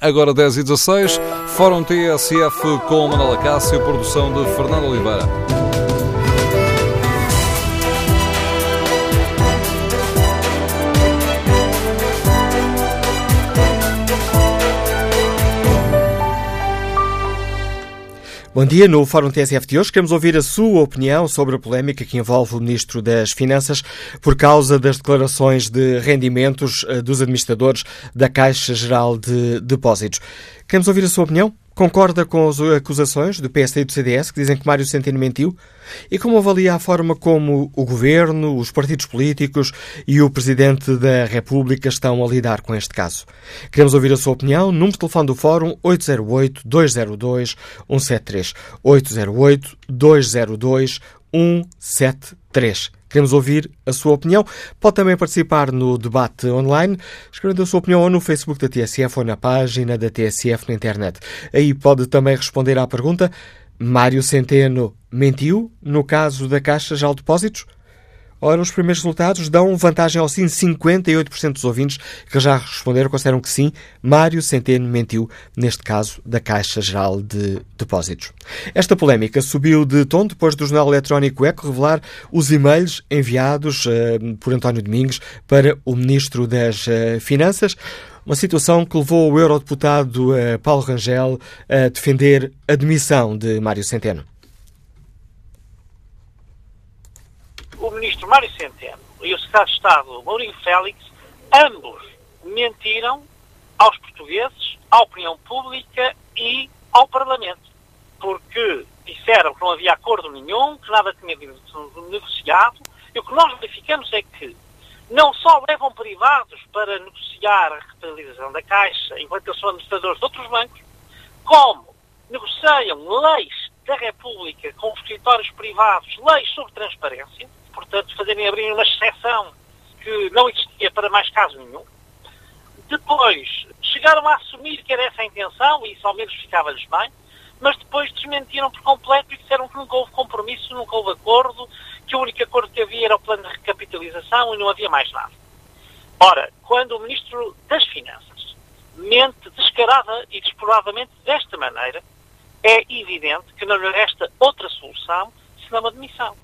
Agora 10 e 16, Fórum TSF com Manuela Cássio, produção de Fernando Oliveira. Bom dia. No Fórum TSF de hoje queremos ouvir a sua opinião sobre a polémica que envolve o Ministro das Finanças por causa das declarações de rendimentos eh, dos administradores da Caixa Geral de Depósitos. Queremos ouvir a sua opinião? Concorda com as acusações do PSD e do CDS que dizem que Mário Centeno mentiu? E como avalia a forma como o Governo, os partidos políticos e o Presidente da República estão a lidar com este caso? Queremos ouvir a sua opinião. Número de telefone do Fórum 808-202-173. 808-202-173. Queremos ouvir a sua opinião. Pode também participar no debate online, escrevendo a sua opinião ou no Facebook da TSF ou na página da TSF na internet. Aí pode também responder à pergunta: Mário Centeno mentiu no caso da Caixa de Depósitos? Ora, os primeiros resultados dão vantagem ao sim. 58% dos ouvintes que já responderam consideram que sim, Mário Centeno mentiu, neste caso da Caixa Geral de Depósitos. Esta polémica subiu de tom depois do jornal eletrónico Eco revelar os e-mails enviados uh, por António Domingos para o Ministro das uh, Finanças. Uma situação que levou o eurodeputado uh, Paulo Rangel a defender a demissão de Mário Centeno. O ministro Mário Centeno e o secretário de Estado Mourinho Félix, ambos mentiram aos portugueses, à opinião pública e ao Parlamento. Porque disseram que não havia acordo nenhum, que nada tinha sido negociado, e o que nós verificamos é que não só levam privados para negociar a recapitalização da Caixa, enquanto eles são administradores de outros bancos, como negociam leis da República com escritórios privados, leis sobre transparência, portanto, fazerem abrir uma exceção que não existia para mais caso nenhum. Depois, chegaram a assumir que era essa a intenção, e isso ao menos ficava-lhes bem, mas depois desmentiram por completo e disseram que nunca houve compromisso, nunca houve acordo, que o único acordo que havia era o plano de recapitalização e não havia mais nada. Ora, quando o Ministro das Finanças mente descarada e desprovadamente desta maneira, é evidente que não lhe resta outra solução senão a demissão.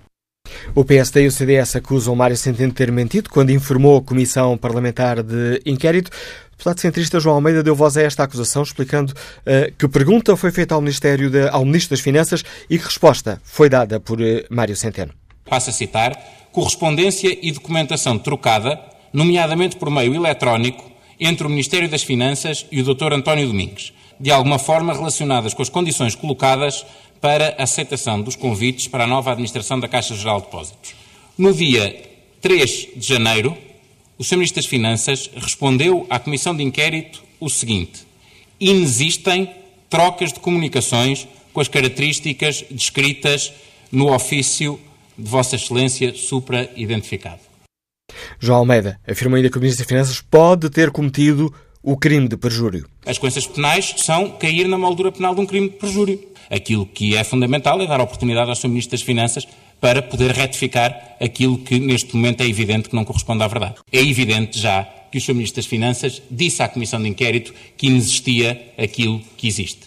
O PSD e o CDS acusam Mário Centeno de ter mentido quando informou a Comissão Parlamentar de Inquérito. O deputado centrista João Almeida deu voz a esta acusação, explicando uh, que pergunta foi feita ao, Ministério de, ao Ministro das Finanças e que resposta foi dada por uh, Mário Centeno. Passo a citar: correspondência e documentação trocada, nomeadamente por meio eletrónico, entre o Ministério das Finanças e o Dr. António Domingos, de alguma forma relacionadas com as condições colocadas para aceitação dos convites para a nova administração da Caixa Geral de Depósitos. No dia 3 de janeiro, o Sr. Ministro das Finanças respondeu à Comissão de Inquérito o seguinte: inexistem trocas de comunicações com as características descritas no ofício de Vossa Excelência supra-identificado. João Almeida afirma ainda que o Ministro das Finanças pode ter cometido o crime de perjúrio. As consequências penais são cair na moldura penal de um crime de perjúrio. Aquilo que é fundamental é dar oportunidade ao Sr. Ministro das Finanças para poder retificar aquilo que neste momento é evidente que não corresponde à verdade. É evidente já que o Sr. Ministro das Finanças disse à Comissão de Inquérito que inexistia aquilo que existe.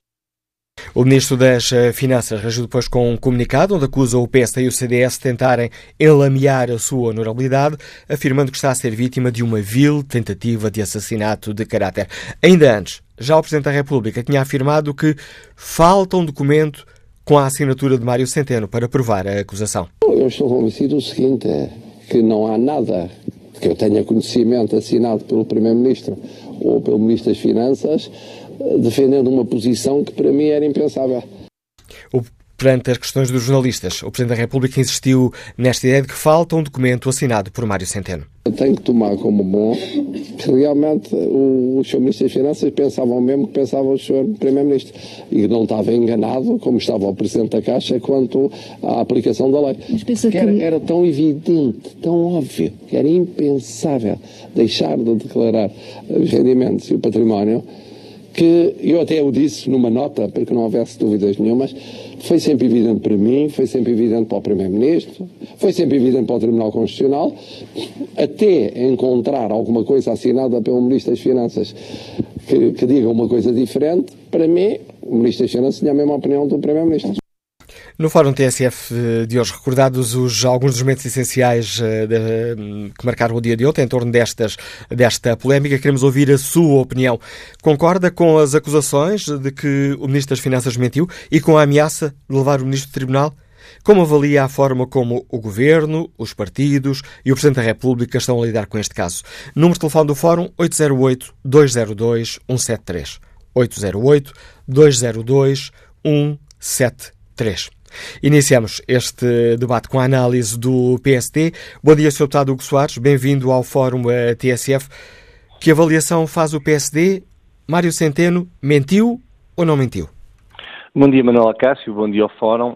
O Ministro das eh, Finanças reagiu depois com um comunicado onde acusa o PSD e o CDS de tentarem enlamear a sua honorabilidade, afirmando que está a ser vítima de uma vil tentativa de assassinato de caráter. Ainda antes, já o Presidente da República tinha afirmado que falta um documento com a assinatura de Mário Centeno para provar a acusação. Eu estou convencido do seguinte, é que não há nada que eu tenha conhecimento assinado pelo Primeiro-Ministro ou pelo Ministro das Finanças defendendo uma posição que para mim era impensável. O Perante as questões dos jornalistas, o Presidente da República insistiu nesta ideia de que falta um documento assinado por Mário Centeno. Eu tenho que tomar como bom que realmente o, Sr. Ministro das Finanças pensavam mesmo que pensava o Sr. Primeiro-Ministro e não estava enganado, como estava o Presidente da Caixa, quanto à aplicação da lei. Mas que era, era tão evidente, tão óbvio, que era impensável deixar de declarar os rendimentos e o património que eu até o disse numa nota, para que não houvesse dúvidas nenhumas, foi sempre evidente para mim, foi sempre evidente para o Primeiro-Ministro, foi sempre evidente para o Tribunal Constitucional, até encontrar alguma coisa assinada pelo Ministro das Finanças que, que diga uma coisa diferente, para mim, o Ministro das Finanças tinha a mesma opinião do Primeiro-Ministro. No Fórum TSF eh, de hoje, recordados os, alguns dos momentos essenciais uh, de, que marcaram o dia de ontem em torno destas, desta polémica, queremos ouvir a sua opinião. Concorda com as acusações de que o Ministro das Finanças mentiu e com a ameaça de levar o Ministro do Tribunal? Como avalia a forma como o Governo, os partidos e o Presidente da República estão a lidar com este caso? Número de telefone do Fórum 808-202-173. 808-202-173. Iniciamos este debate com a análise do PST. Bom dia, Sr. Deputado Hugo Soares. Bem-vindo ao Fórum TSF. Que avaliação faz o PSD? Mário Centeno mentiu ou não mentiu? Bom dia, Manuel Acácio. Bom dia ao Fórum.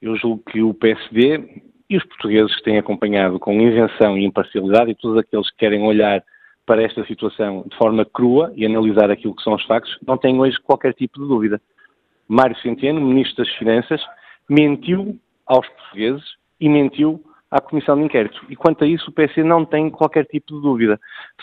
Eu julgo que o PSD e os portugueses têm acompanhado com isenção e imparcialidade e todos aqueles que querem olhar para esta situação de forma crua e analisar aquilo que são os factos, não têm hoje qualquer tipo de dúvida. Mário Centeno, Ministro das Finanças, mentiu aos portugueses e mentiu à Comissão de Inquérito. E quanto a isso, o PC não tem qualquer tipo de dúvida.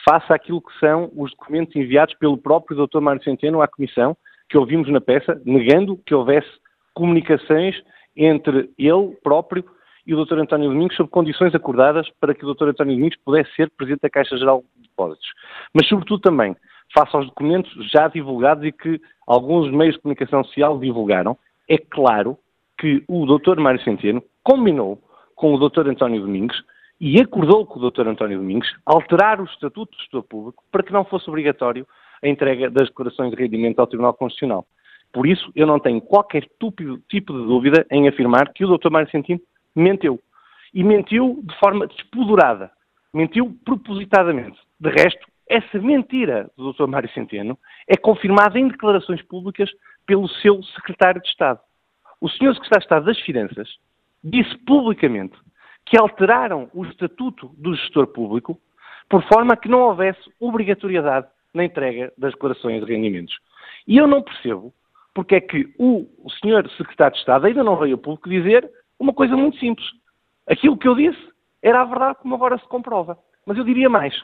Face àquilo que são os documentos enviados pelo próprio Dr. Mário Centeno à Comissão, que ouvimos na peça, negando que houvesse comunicações entre ele próprio e o Dr. António Domingos sobre condições acordadas para que o Dr. António Domingos pudesse ser Presidente da Caixa Geral de Depósitos. Mas, sobretudo, também, face aos documentos já divulgados e que alguns meios de comunicação social divulgaram, é claro que o Dr. Mário Centeno combinou com o Dr. António Domingos e acordou com o Dr. António Domingos alterar o Estatuto do Gestor Público para que não fosse obrigatório a entrega das declarações de rendimento ao Tribunal Constitucional. Por isso, eu não tenho qualquer tipo de dúvida em afirmar que o Dr. Mário Centeno mentiu. E mentiu de forma despudorada. Mentiu propositadamente. De resto, essa mentira do Dr. Mário Centeno é confirmada em declarações públicas pelo seu secretário de Estado. O senhor secretário de Estado das Finanças disse publicamente que alteraram o estatuto do gestor público por forma que não houvesse obrigatoriedade na entrega das declarações de rendimentos. E eu não percebo porque é que o, o senhor secretário de Estado ainda não veio ao público dizer uma coisa muito simples. Aquilo que eu disse era a verdade como agora se comprova. Mas eu diria mais.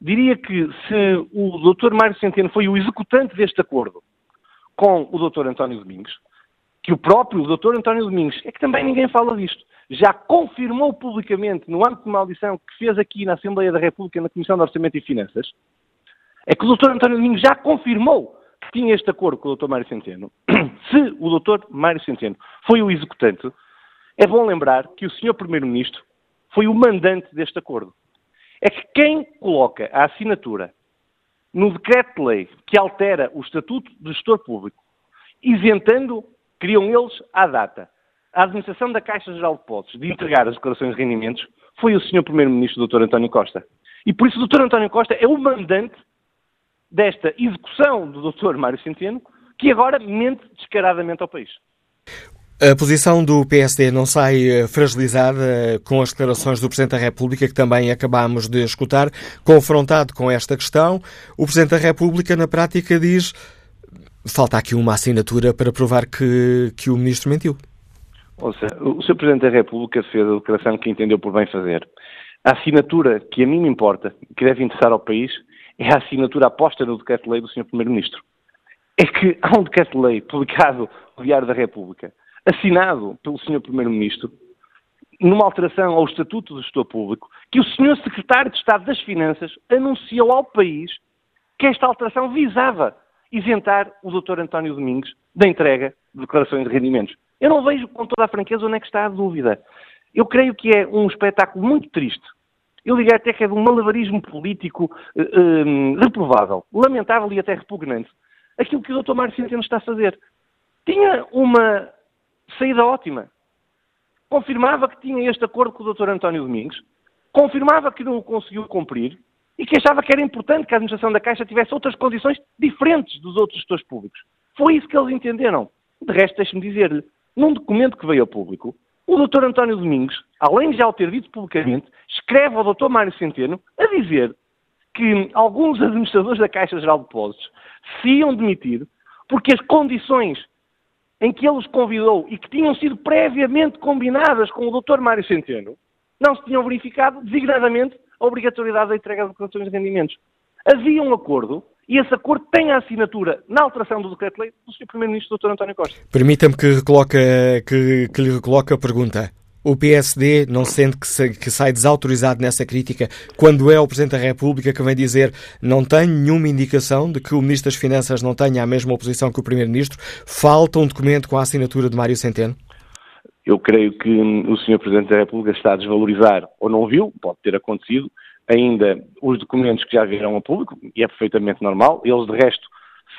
Diria que se o Dr. Mário Centeno foi o executante deste acordo com o Dr. António Domingos, que o próprio Dr. António Domingos, é que também ninguém fala disto, já confirmou publicamente no âmbito de uma audição que fez aqui na Assembleia da República, na Comissão de Orçamento e Finanças, é que o Dr. António Domingos já confirmou que tinha este acordo com o Dr. Mário Centeno, se o Dr. Mário Centeno foi o executante, é bom lembrar que o Sr. Primeiro-Ministro foi o mandante deste acordo. É que quem coloca a assinatura no decreto-lei que altera o Estatuto do Gestor Público, isentando, criam eles à data, a administração da Caixa Geral de Depósitos de entregar as declarações de rendimentos, foi o Sr. Primeiro-Ministro, Dr. António Costa. E por isso o Dr. António Costa é o mandante desta execução do Dr. Mário Centeno, que agora mente descaradamente ao país. A posição do PSD não sai eh, fragilizada eh, com as declarações do Presidente da República, que também acabámos de escutar, confrontado com esta questão. O Presidente da República, na prática, diz falta aqui uma assinatura para provar que, que o Ministro mentiu. Ou seja, o Sr. Presidente da República fez a declaração que entendeu por bem fazer. A assinatura que a mim me importa, que deve interessar ao país, é a assinatura aposta no decreto-lei do Sr. Primeiro-Ministro. É que há um decreto-lei publicado no Diário da República, assinado pelo Sr. Primeiro-Ministro, numa alteração ao Estatuto do Gestor Público, que o Sr. Secretário de Estado das Finanças anunciou ao país que esta alteração visava isentar o Dr. António Domingos da entrega de declarações de rendimentos. Eu não vejo com toda a franqueza onde é que está a dúvida. Eu creio que é um espetáculo muito triste eu diria até que é de um malabarismo político uh, uh, reprovável, lamentável e até repugnante. Aquilo que o Dr. Mário Centeno está a fazer. Tinha uma saída ótima. Confirmava que tinha este acordo com o Dr. António Domingos, confirmava que não o conseguiu cumprir e que achava que era importante que a administração da Caixa tivesse outras condições diferentes dos outros gestores públicos. Foi isso que eles entenderam. De resto, deixe-me dizer-lhe, num documento que veio ao público, o Dr. António Domingos, além de já o ter dito publicamente, escreve ao Dr. Mário Centeno a dizer que alguns administradores da Caixa Geral de Depósitos se iam demitir porque as condições em que ele os convidou e que tinham sido previamente combinadas com o Dr. Mário Centeno não se tinham verificado, designadamente, a obrigatoriedade da entrega de declarações de rendimentos. Havia um acordo e esse acordo tem a assinatura na alteração do decreto-lei do Sr. Primeiro-Ministro Dr. António Costa. Permita-me que, que, que lhe recoloque a pergunta. O PSD não sente que, se, que, sai desautorizado nessa crítica quando é o Presidente da República que vem dizer não tenho nenhuma indicação de que o Ministro das Finanças não tenha a mesma oposição que o Primeiro-Ministro? Falta um documento com a assinatura de Mário Centeno? Eu creio que o Sr. Presidente da República está a desvalorizar, ou não viu, pode ter acontecido, ainda os documentos que já vieram ao público, e é perfeitamente normal. Eles, de resto,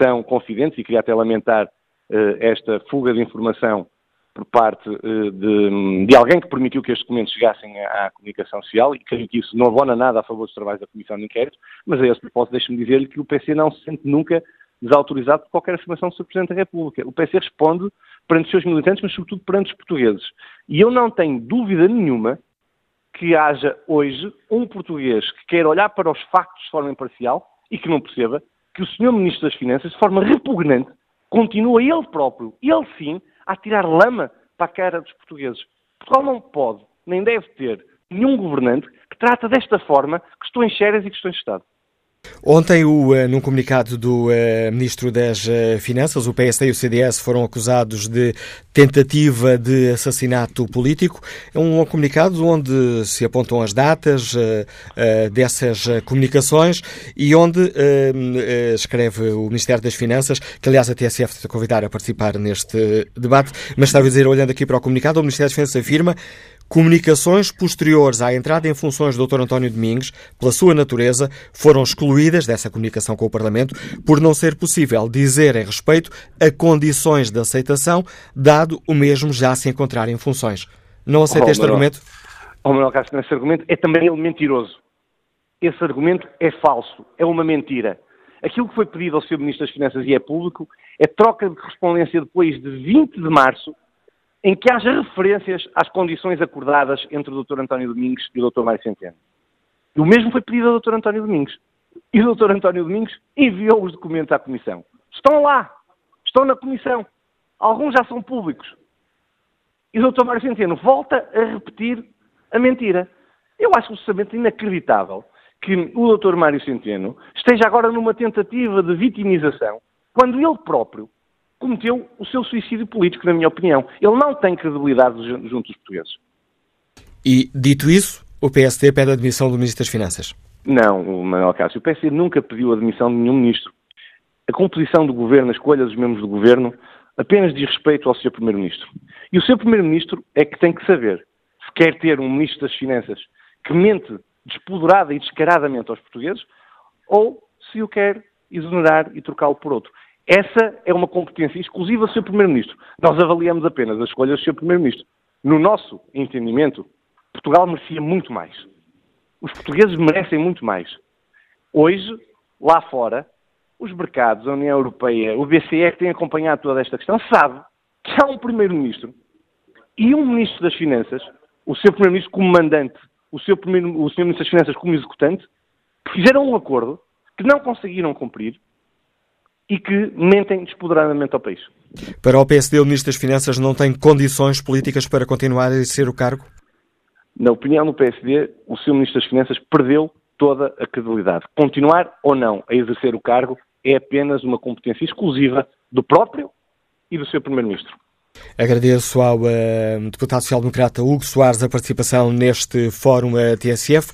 são confidentes e queria até lamentar uh, esta fuga de informação por parte uh, de, de, alguém que permitiu que estes documentos chegassem à, à, comunicação social e creio que isso não abona nada a favor dos trabalhos da Comissão de Inquérito, mas a esse propósito deixe-me dizer-lhe que o PC não se sente nunca desautorizado por qualquer afirmação do Sr. Presidente da República. O PC responde perante os seus militantes, mas sobretudo perante os portugueses. E eu não tenho dúvida nenhuma que haja hoje um português que queira olhar para os factos de forma imparcial e que não perceba que o Sr. Ministro das Finanças, de forma repugnante, continua ele próprio, ele sim, a tirar lama para a cara dos portugueses. Portugal não pode, nem deve ter, nenhum governante que trata desta forma questões sérias e questões de Estado. Ontem, o, uh, num comunicado do uh, Ministro das uh, Finanças, o PSD e o CDS foram acusados de tentativa de assassinato político. É um comunicado onde se apontam as datas dessas comunicações e onde escreve o Ministério das Finanças, que aliás a TSF está a convidar a participar neste debate, mas estava a dizer, olhando aqui para o comunicado, o Ministério das Finanças afirma Comunicações posteriores à entrada em funções do Dr. António Domingos, pela sua natureza, foram excluídas dessa comunicação com o Parlamento por não ser possível dizerem respeito a condições de aceitação, dado o mesmo já se encontrar em funções. Não aceita oh, este Manuel, argumento? Oh, Manuel Castro, esse argumento é também ele mentiroso. Esse argumento é falso, é uma mentira. Aquilo que foi pedido ao Sr. Ministro das Finanças e é público é troca de correspondência depois de 20 de março em que haja referências às condições acordadas entre o Dr. António Domingos e o Dr. Mário Centeno. E o mesmo foi pedido ao Dr. António Domingos. E o Dr. António Domingos enviou os documentos à Comissão. Estão lá. Estão na Comissão. Alguns já são públicos. E o Dr. Mário Centeno volta a repetir a mentira. Eu acho absolutamente inacreditável que o Dr. Mário Centeno esteja agora numa tentativa de vitimização, quando ele próprio cometeu o seu suicídio político, na minha opinião. Ele não tem credibilidade junto dos portugueses. E, dito isso, o PSD pede a admissão do Ministro das Finanças? Não, Manuel Cássio. O PSD nunca pediu a admissão de nenhum Ministro. A composição do Governo, a escolha dos membros do Governo, apenas diz respeito ao Sr. Primeiro-Ministro. E o Sr. Primeiro-Ministro é que tem que saber se quer ter um Ministro das Finanças que mente despoderada e descaradamente aos portugueses ou se o quer exonerar e trocá-lo por outro. Essa é uma competência exclusiva do Sr. Primeiro-Ministro. Nós avaliamos apenas as escolhas do Sr. Primeiro-Ministro. No nosso entendimento, Portugal merecia muito mais. Os portugueses merecem muito mais. Hoje, lá fora, os mercados, a União Europeia, o BCE, que tem acompanhado toda esta questão, sabe que há um Primeiro-Ministro e um Ministro das Finanças, o Sr. Primeiro-Ministro como mandante, o Sr. Ministro das Finanças como executante, que fizeram um acordo que não conseguiram cumprir e que mentem despoderadamente ao país. Para o PSD, o Ministro das Finanças não tem condições políticas para continuar a exercer o cargo? Na opinião do PSD, o seu Ministro das Finanças perdeu toda a credibilidade. Continuar ou não a exercer o cargo é apenas uma competência exclusiva do próprio e do seu Primeiro-Ministro. Agradeço ao uh, deputado social-democrata Hugo Soares a participação neste fórum uh, TSF.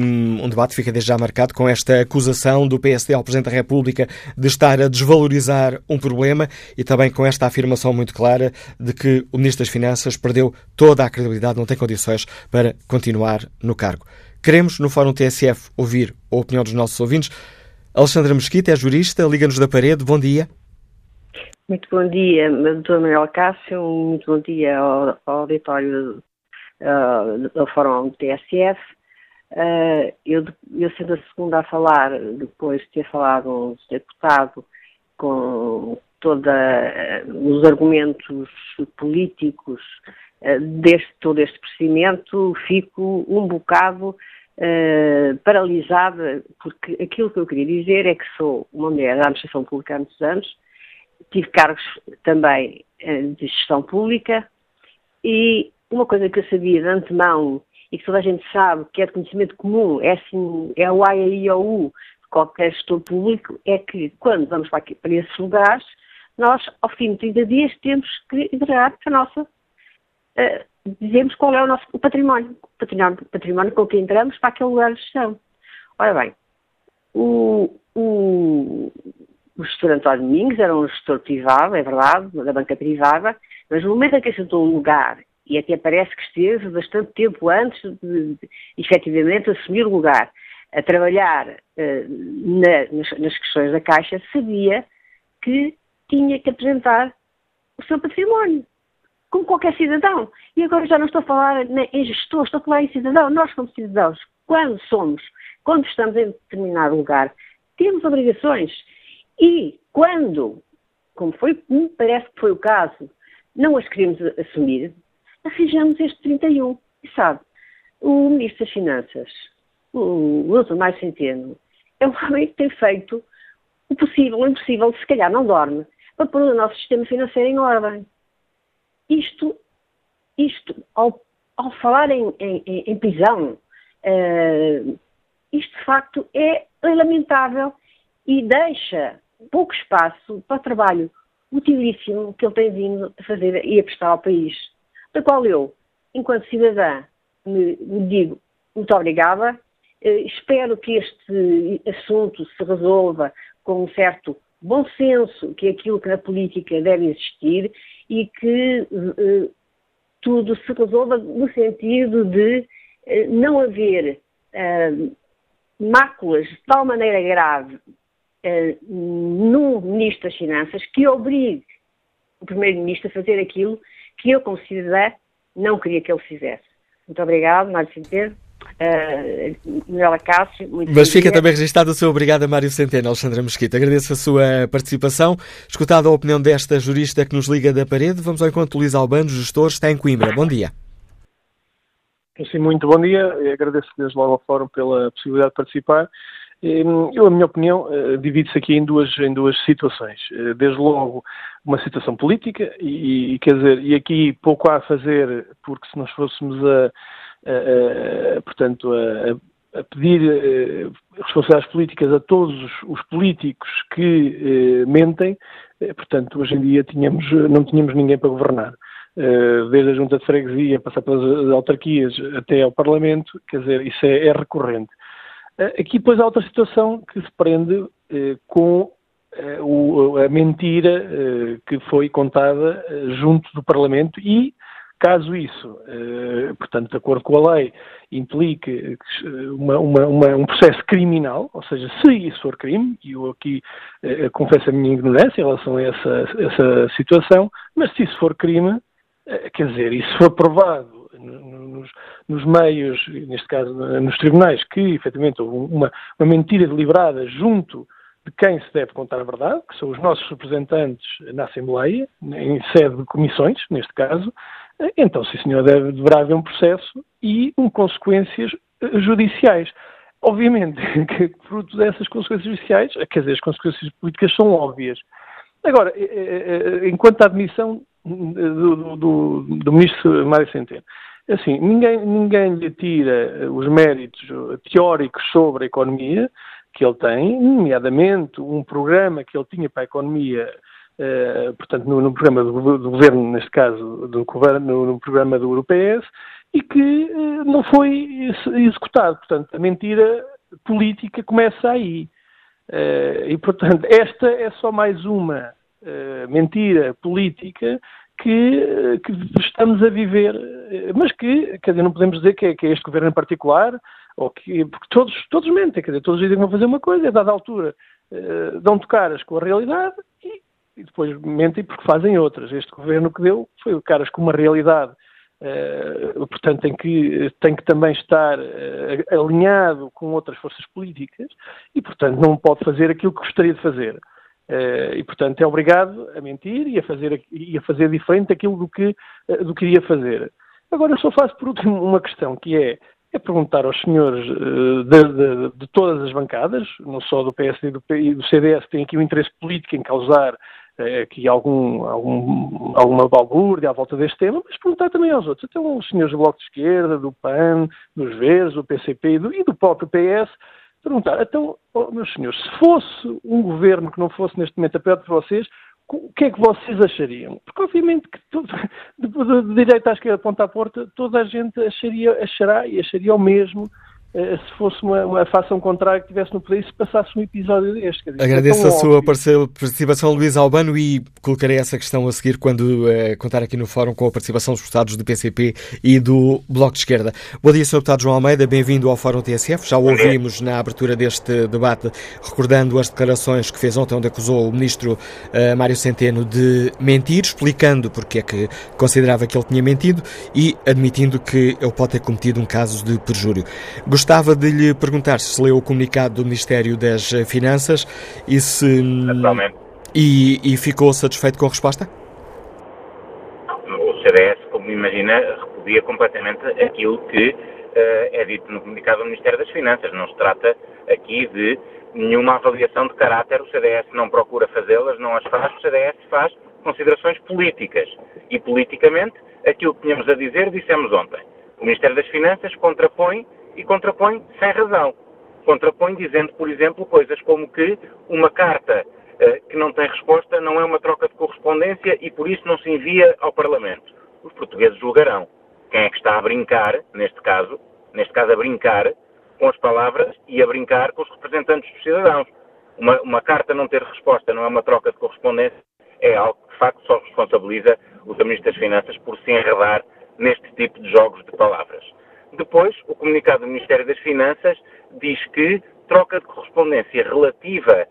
Um, um, debate fica desde já marcado com esta acusação do PSD ao Presidente da República de estar a desvalorizar um problema e também com esta afirmação muito clara de que o Ministro das Finanças perdeu toda a credibilidade, não tem condições para continuar no cargo. Queremos, no Fórum TSF, ouvir a opinião dos nossos ouvintes. Alexandra Mesquita é jurista, liga-nos da parede. Bom dia. Muito bom dia, Dr. Manuel Cássio, muito bom dia ao, ao auditório uh, do Fórum TSF. Uh, eu, eu sendo a segunda a falar, depois de ter falado um deputado com todos uh, os argumentos políticos deste todo este procedimento, fico um bocado uh, paralisada, porque aquilo que eu queria dizer é que sou uma mulher da administração pública há muitos anos, tive cargos também uh, de gestão pública e uma coisa que eu sabia de antemão e que toda a gente sabe que é de conhecimento comum, é assim, é o A e o U de qualquer gestor público, é que quando vamos para, aqui, para esses lugares, nós, ao fim de 30 dias, temos que entregar a nossa. Uh, dizemos qual é o nosso o património, o património, património com que entramos para aquele lugar de gestão. Ora bem, o, o, o gestor António Domingos era um gestor privado, é verdade, da banca privada, mas no momento em que assentou um lugar, e até parece que esteve bastante tempo antes de, de, efetivamente assumir o lugar, a trabalhar uh, na, nas, nas questões da Caixa, sabia que tinha que apresentar o seu património, como qualquer cidadão. E agora já não estou a falar em gestor, estou a falar em cidadão. Nós, como cidadãos, quando somos, quando estamos em determinado lugar, temos obrigações. E quando, como foi, me parece que foi o caso, não as queremos assumir, arranjamos este 31. E sabe, o Ministro das Finanças, o Dr. Mário Centeno, é um homem que tem feito o possível, o impossível, se calhar não dorme, para pôr o nosso sistema financeiro em ordem. Isto, isto ao, ao falar em, em, em prisão, uh, isto de facto é lamentável e deixa pouco espaço para o trabalho utilíssimo que ele tem vindo a fazer e a prestar ao país, da qual eu, enquanto cidadã, me, me digo muito obrigada. Uh, espero que este assunto se resolva com um certo bom senso, que é aquilo que na política deve existir, e que uh, tudo se resolva no sentido de uh, não haver máculas de tal maneira grave no Ministro das Finanças que obrigue o Primeiro-Ministro a fazer aquilo que eu, como cidadã, não queria que ele fizesse. Muito obrigado, Mário Centeno. Uh, Cássio, muito Mas fica também registado o seu obrigado a Mário Centeno, Alexandra Mosquita. Agradeço a sua participação. Escutada a opinião desta jurista que nos liga da parede, vamos ao encontro Luís Albano, gestor, está em Coimbra. Bom dia. Sim, muito bom dia. Eu agradeço desde logo ao Fórum pela possibilidade de participar. Eu, a minha opinião, eh, divide-se aqui em duas, em duas situações. Eh, desde logo, uma situação política, e, quer dizer, e aqui pouco há a fazer, porque se nós fôssemos a, portanto, a, a pedir uh, responsabilidades políticas a todos os, os políticos que mentem, portanto, hoje em dia tínhamos, não tínhamos ninguém para governar. desde a junta de freguesia, passar pelas autarquias até ao Parlamento, quer dizer, isso é, é recorrente. Aqui, depois, há outra situação que se prende com o, a mentira que foi contada junto do Parlamento e Caso isso, eh, portanto, de acordo com a lei, implique uma, uma, uma, um processo criminal, ou seja, se isso for crime, e eu aqui eh, confesso a minha ignorância em relação a essa, essa situação, mas se isso for crime, eh, quer dizer, se for provado nos, nos, meios, neste caso nos tribunais, que efetivamente houve uma, uma mentira deliberada junto de quem se deve contar a verdade, que são os nossos representantes na Assembleia, em sede de comissões, neste caso, então, sim senhor, deve, deverá haver um processo e um, consequências eh, judiciais. Obviamente que, fruto dessas consequências judiciais, eh, quer dizer, as consequências políticas são óbvias. Agora, eh, enquanto à admissão do, do, do ministro Mário Centeno, assim, ninguém, ninguém lhe tira os méritos teóricos sobre a economia que ele tem, nomeadamente um programa que ele tinha para a economia Uh, portanto, no, no programa do, do, governo, neste caso, do governo, no programa do UPS, e que não foi executado. Portanto, a mentira política começa aí. E, portanto, esta é só mais uma mentira política que, que, estamos a viver, mas que, quer dizer, não podemos dizer que é, que é este governo em particular, ou que, porque todos, todos mentem, quer dizer, todos dizem que vão fazer uma coisa, a dada altura dão-te caras com a realidade e e depois mentem porque fazem outras. Este governo que deu foi caras com uma realidade, uh, portanto, tem que, tem que também estar uh, alinhado com outras forças políticas e, portanto, não pode fazer aquilo que gostaria de fazer. Uh, e, portanto, é obrigado a mentir e a fazer, e a fazer diferente daquilo do que, do que iria fazer. Agora, eu só faço por último uma questão, que é, é perguntar aos senhores uh, de, de, de, todas as bancadas, não só do PSD e do, CDS, que têm aqui um interesse político em causar aqui algum, algum, alguma balbúrdia à volta deste tema, mas perguntar também aos outros, até os senhores do Bloco de Esquerda, do PAN, dos Verdes, do PCP e do, e do próprio PS, perguntar, então, oh, meus senhores, se fosse um governo que não fosse neste momento a perto de vocês, o que é que vocês achariam? Porque obviamente que tudo, de, de, de direita à esquerda, ponta à porta, toda a gente acharia, achará e acharia o mesmo se fosse uma, uma fação contrária que tivesse no poder e se passasse um episódio deste. Dizer, Agradeço é a sua participação, Luís Albano, e colocarei essa questão a seguir quando uh, contar aqui no fórum com a participação dos deputados do PCP e do Bloco de Esquerda. Bom dia, Sr. Deputado João Almeida, bem-vindo ao Fórum TSF. Já o ouvimos na abertura deste debate, recordando as declarações que fez ontem, onde acusou o Ministro uh, Mário Centeno de mentir, explicando porque é que considerava que ele tinha mentido e admitindo que ele pode ter cometido um caso de perjúrio. Gostava de lhe perguntar se leu o comunicado do Ministério das Finanças e se. E, e ficou satisfeito com a resposta? O CDS, como imagina, repudia completamente aquilo que uh, é dito no comunicado do Ministério das Finanças. Não se trata aqui de nenhuma avaliação de caráter, o CDS não procura fazê-las, não as faz, o CDS faz considerações políticas. E politicamente, aquilo que tínhamos a dizer, dissemos ontem. O Ministério das Finanças contrapõe e contrapõe sem razão. Contrapõe dizendo, por exemplo, coisas como que uma carta eh, que não tem resposta não é uma troca de correspondência e por isso não se envia ao Parlamento. Os portugueses julgarão quem é que está a brincar, neste caso, neste caso a brincar com as palavras e a brincar com os representantes dos cidadãos. Uma, uma carta não ter resposta não é uma troca de correspondência, é algo que de facto só responsabiliza os Ministros das Finanças por se enredar neste tipo de jogos de palavras. Depois, o comunicado do Ministério das Finanças diz que troca de correspondência relativa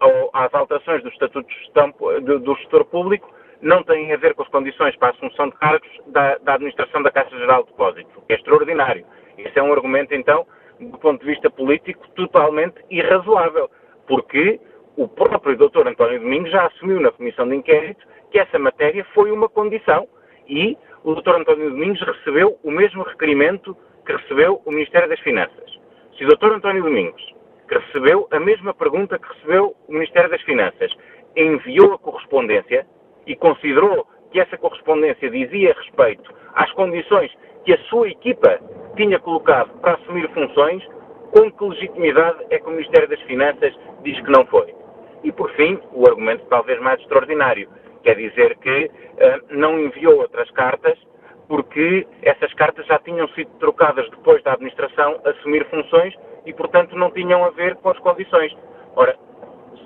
ao, às alterações do Estatuto Gestão, do, do Gestor Público não tem a ver com as condições para a assunção de cargos da, da Administração da Caixa Geral de Depósitos, o que é extraordinário. Esse é um argumento, então, do ponto de vista político, totalmente irrazoável, porque o próprio Dr. António Domingos já assumiu na Comissão de Inquérito que essa matéria foi uma condição e o Dr. António Domingos recebeu o mesmo requerimento que recebeu o Ministério das Finanças. Se o Dr. António Domingos, que recebeu a mesma pergunta que recebeu o Ministério das Finanças, enviou a correspondência e considerou que essa correspondência dizia respeito às condições que a sua equipa tinha colocado para assumir funções, com que legitimidade é que o Ministério das Finanças diz que não foi? E, por fim, o argumento talvez mais extraordinário. Quer dizer que uh, não enviou outras cartas porque essas cartas já tinham sido trocadas depois da administração assumir funções e, portanto, não tinham a ver com as condições. Ora,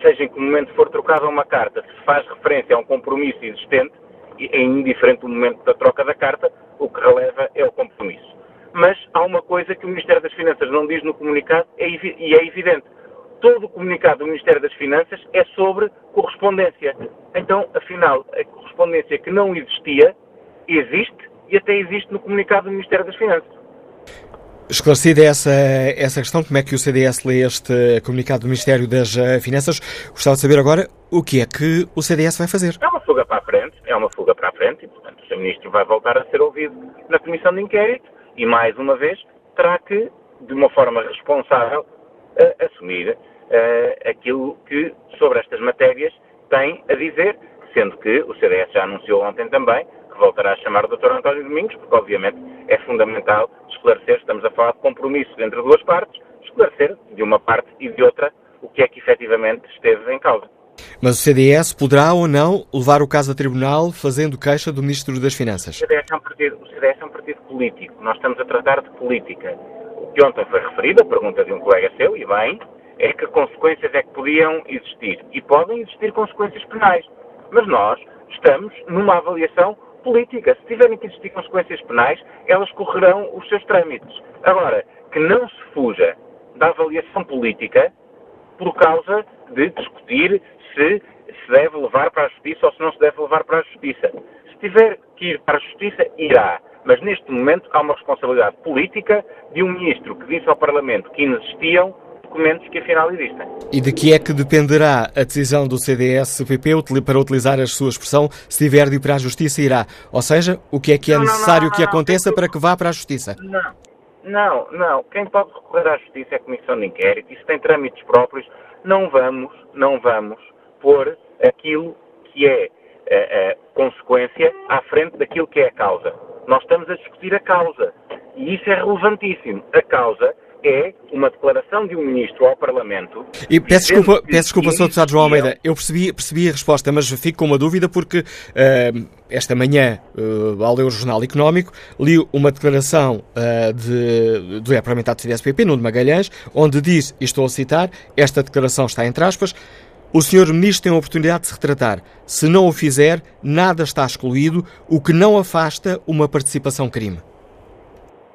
seja em que momento for trocada uma carta, se faz referência a um compromisso existente, é indiferente do momento da troca da carta, o que releva é o compromisso. Mas há uma coisa que o Ministério das Finanças não diz no comunicado e é evidente todo o comunicado do Ministério das Finanças é sobre correspondência. Então, afinal, a correspondência que não existia, existe e até existe no comunicado do Ministério das Finanças. Esclarecida essa, essa questão, como é que o CDS lê este comunicado do Ministério das eh, Finanças, gostava de saber agora o que é que o CDS vai fazer. É uma fuga para a frente, é uma fuga para a frente e, portanto, o Sr. Ministro vai voltar a ser ouvido na Comissão de Inquérito e, mais uma vez, terá que, de uma forma responsável, uh, assumir uh, aquilo que sobre estas matérias tem a dizer, sendo que o CDS já anunciou ontem também que voltará a chamar o Dr. António Domingos, porque obviamente é fundamental esclarecer, estamos a falar de compromissos entre duas partes, esclarecer de uma parte e de outra o que é que efetivamente esteve em causa. Mas o CDS poderá ou não levar o caso a tribunal fazendo queixa do Ministro das Finanças? O CDS é um partido, o CDS é um partido político. Nós estamos a tratar de política. O que ontem foi referido, a pergunta de um colega seu, e bem, é que consequências é que podiam existir. E podem existir consequências penais. Mas nós estamos numa avaliação política. Se tiverem que existir consequências penais, elas correrão os seus trâmites. Agora, que não se fuja da avaliação política por causa de discutir se se deve levar para a justiça ou se não se deve levar para a justiça. Se tiver que ir para a justiça, irá. Mas neste momento há uma responsabilidade política de um ministro que disse ao Parlamento que inexistiam documentos que afinal existem. E de que é que dependerá a decisão do CDS-PP para utilizar a sua expressão se tiver de ir para a Justiça irá? Ou seja, o que é que é não, necessário não, não, que aconteça para que vá para a Justiça? Não, Não, não. Quem pode recorrer à justiça é a comissão de inquérito. Isso tem trâmites próprios. Não vamos, não vamos pôr aquilo que é a, a consequência à frente daquilo que é a causa. Nós estamos a discutir a causa. E isso é relevantíssimo. A causa é uma declaração de um ministro ao Parlamento. E peço desculpa, peço desculpa, Sr. Deputado João Almeida, eu percebi, percebi a resposta, mas fico com uma dúvida porque uh, esta manhã, uh, ao ler o Jornal Económico, li uma declaração uh, de, do parlamentar do CDSPP, Nuno Magalhães, onde diz, e estou a citar, esta declaração está entre aspas, o Sr. Ministro tem a oportunidade de se retratar. Se não o fizer, nada está excluído, o que não afasta uma participação crime.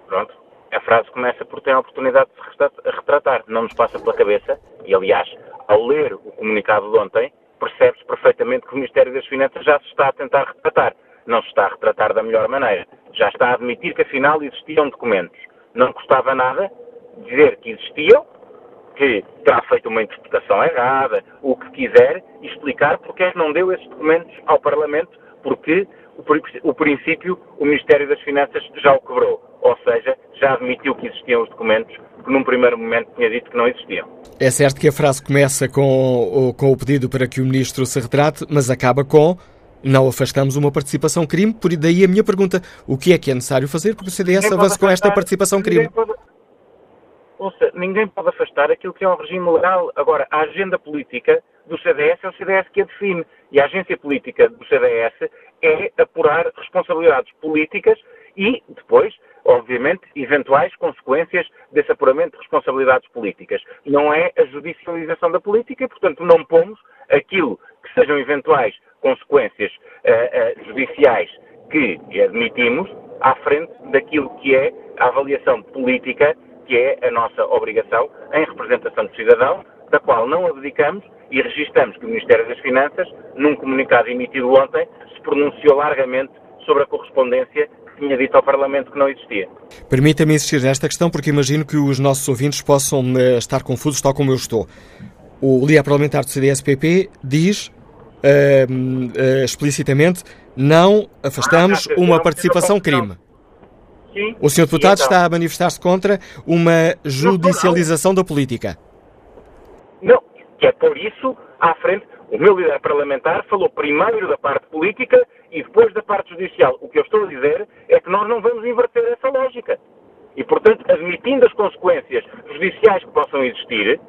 Pronto. Frase começa por ter a oportunidade de se retratar. Não nos passa pela cabeça, e aliás, ao ler o comunicado de ontem, percebe-se perfeitamente que o Ministério das Finanças já se está a tentar retratar. Não se está a retratar da melhor maneira. Já está a admitir que afinal existiam documentos. Não custava nada dizer que existiam que terá feito uma interpretação errada, o que quiser, e explicar porque é que não deu esses documentos ao Parlamento, porque o princípio o Ministério das Finanças já o quebrou. Ou seja, já admitiu que existiam os documentos que num primeiro momento tinha dito que não existiam. É certo que a frase começa com, com o pedido para que o Ministro se retrate, mas acaba com não afastamos uma participação crime, por daí a minha pergunta, o que é que é necessário fazer porque o CDS avança com esta participação crime? Pode, Ouça, ninguém pode afastar aquilo que é o regime legal. Agora, a agenda política do CDS é o CDS que a define. E a agência política do CDS é apurar responsabilidades políticas e, depois, obviamente, eventuais consequências desse apuramento de responsabilidades políticas. Não é a judicialização da política e, portanto, não pomos aquilo que sejam eventuais consequências uh, uh, judiciais que admitimos à frente daquilo que é a avaliação política que é a nossa obrigação em representação do cidadão, da qual não abdicamos e registamos que o Ministério das Finanças, num comunicado emitido ontem, se pronunciou largamente sobre a correspondência que tinha dito ao Parlamento que não existia. Permita-me insistir nesta questão porque imagino que os nossos ouvintes possam uh, estar confusos tal como eu estou. O líder parlamentar do CDS-PP diz uh, uh, explicitamente não afastamos ah, uma participação crime. Sim. O Sr. Deputado então? está a manifestar-se contra uma judicialização da política. Não, que é por isso, à frente, o meu líder parlamentar falou primeiro da parte política e depois da parte judicial. O que eu estou a dizer é que nós não vamos inverter essa lógica. E, portanto, admitindo as consequências judiciais que possam existir,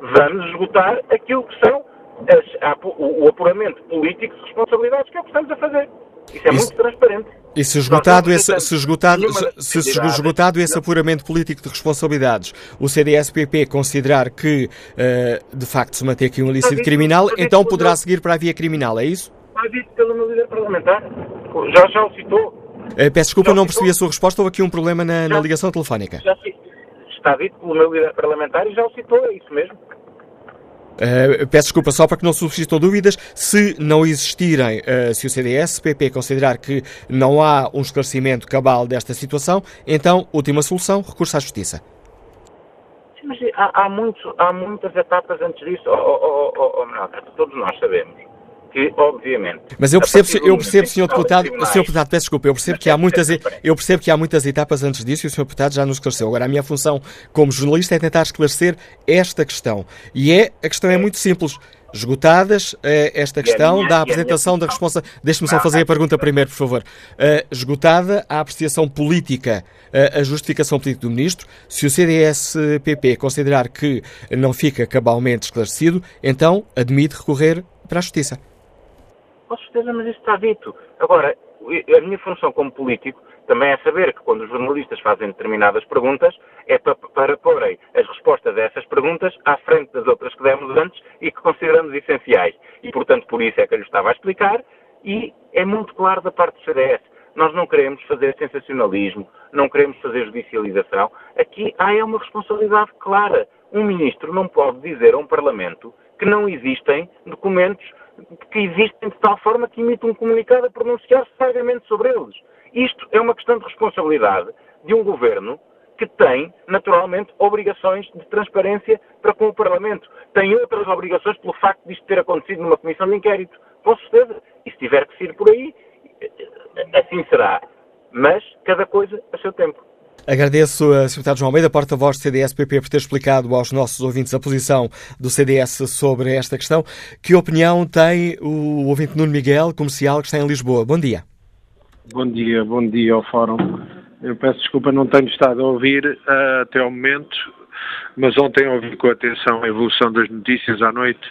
vamos esgotar aquilo que são as, o, o apuramento político de responsabilidades que é o que estamos a fazer. Isso é isso, muito transparente. E se esgotado, esse, se esgotado, se, se esgotado esse apuramento político de responsabilidades, o CDS-PP considerar que uh, de facto se mantém aqui um ilícito criminal, então poderá seguir para a via criminal, é isso? Está dito pelo meu líder parlamentar. Já, já o citou. Uh, peço desculpa, não percebi a sua resposta. Houve aqui um problema na, na ligação telefónica. Já, está dito pelo meu líder parlamentar e já o citou, é isso mesmo. Uh, peço desculpa só para que não subsistam dúvidas. Se não existirem, uh, se o CDS-PP considerar que não há um esclarecimento cabal desta situação, então, última solução, recurso à Justiça. Sim, mas há, há, muito, há muitas etapas antes disso, oh, oh, oh, oh, todos nós sabemos que, obviamente. Mas eu percebo, eu percebo, Sr. Deputado. Deputado, peço desculpa, eu percebo que há muitas, eu percebo que há muitas etapas antes disso e o Sr. Deputado já nos esclareceu. Agora, a minha função como jornalista é tentar esclarecer esta questão. E é, a questão é muito simples. Esgotadas eh, esta questão minha, da apresentação da resposta. Deixe-me só fazer a pergunta primeiro, por favor. Uh, esgotada a apreciação política, uh, a justificação política do Ministro, se o CDS-PP considerar que não fica cabalmente esclarecido, então admite recorrer para a Justiça. Com certeza, mas isso está dito. Agora, a minha função como político também é saber que quando os jornalistas fazem determinadas perguntas é para, para porem as respostas a essas perguntas à frente das outras que demos antes e que consideramos essenciais. E, portanto, por isso é que eu lhe estava a explicar e é muito claro da parte do CDS. Nós não queremos fazer sensacionalismo, não queremos fazer judicialização. Aqui há é uma responsabilidade clara. Um ministro não pode dizer a um Parlamento que não existem documentos que existem de tal forma que emite um comunicado a pronunciar-se vagamente sobre eles. Isto é uma questão de responsabilidade de um governo que tem, naturalmente, obrigações de transparência para com o Parlamento. Tem outras obrigações pelo facto disto ter acontecido numa comissão de inquérito. Com certeza. E se tiver que ser por aí, assim será. Mas cada coisa a seu tempo. Agradeço a Secretário João Almeida, porta-voz do CDS-PP, por ter explicado aos nossos ouvintes a posição do CDS sobre esta questão. Que opinião tem o ouvinte Nuno Miguel, comercial, que está em Lisboa? Bom dia. Bom dia, bom dia ao Fórum. Eu peço desculpa, não tenho estado a ouvir uh, até ao momento, mas ontem ouvi com atenção a evolução das notícias à noite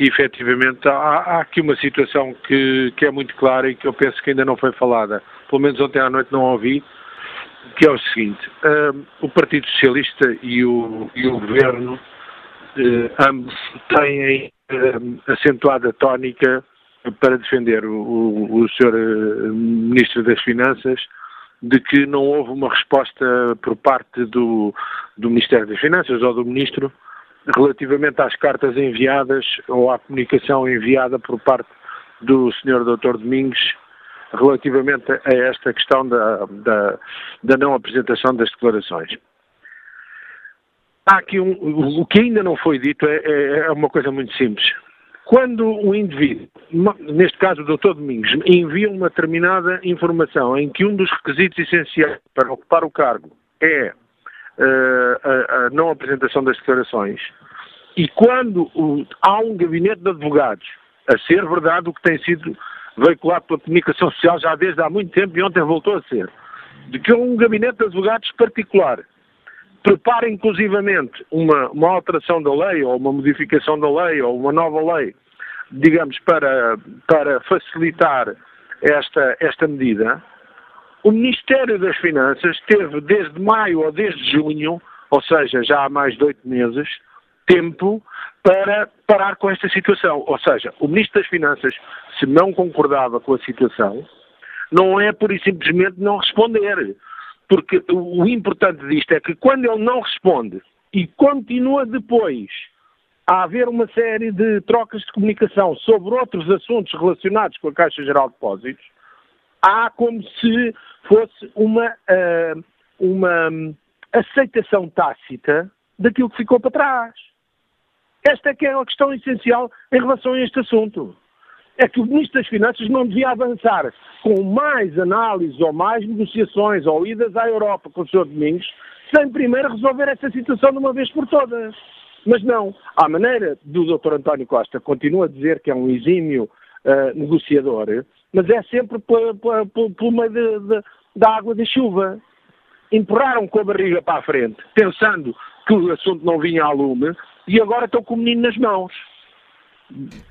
e efetivamente há, há, aqui uma situação que, que é muito clara e que eu penso que ainda não foi falada. Pelo menos ontem à noite não ouvi, que é o seguinte, uh, o Partido Socialista e o, e o Governo uh, ambos têm uh, acentuado a tónica para defender o, o, o Sr. Ministro das Finanças de que não houve uma resposta por parte do, do Ministério das Finanças ou do Ministro relativamente às cartas enviadas ou à comunicação enviada por parte do Sr. Dr. Domingos relativamente a esta questão da, da, da não apresentação das declarações. Há aqui um, o que ainda não foi dito é, é, é uma coisa muito simples. Quando o indivíduo, neste caso o Dr. Domingos, envia uma determinada informação em que um dos requisitos essenciais para ocupar o cargo é uh, a, a, não apresentação das declarações, e quando o, há um gabinete de advogados, a ser verdade o que tem sido veiculado pela comunicação social já desde há muito tempo e ontem voltou a ser, de que um gabinete de advogados particular prepara inclusivamente uma, uma alteração da lei ou uma modificação da lei ou uma nova lei, digamos, para, para facilitar esta, esta medida, o Ministério das Finanças teve desde maio ou desde junho, ou seja, já há mais de oito meses, tempo para parar com esta situação. Ou seja, o Ministro das Finanças, se não concordava com a situação, não é por e simplesmente não responder. Porque o importante disto é que quando ele não responde e continua depois a haver uma série de trocas de comunicação sobre outros assuntos relacionados com a Caixa Geral de Depósitos, há como se fosse uma, uh, uma aceitação tácita daquilo que ficou para trás. Esta é que é a questão essencial em relação a este assunto. É que o Ministro das Finanças não devia avançar com mais análises ou mais negociações ou idas à Europa com o Sr. Domingos, sem primeiro resolver essa situação de uma vez por todas. Mas não. À maneira do Dr. António Costa, continua a dizer que é um exímio uh, negociador, mas é sempre pelo meio de, de, da água da chuva. Empurraram com a barriga para a frente, pensando que o assunto não vinha à lume, e agora estão com o menino nas mãos.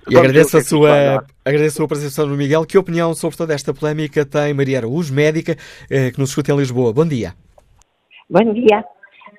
E agradeço a, é sua, agradeço a sua presença no Miguel. Que opinião sobre toda esta polémica tem Maria Araújo, médica, eh, que nos escuta em Lisboa? Bom dia. Bom dia.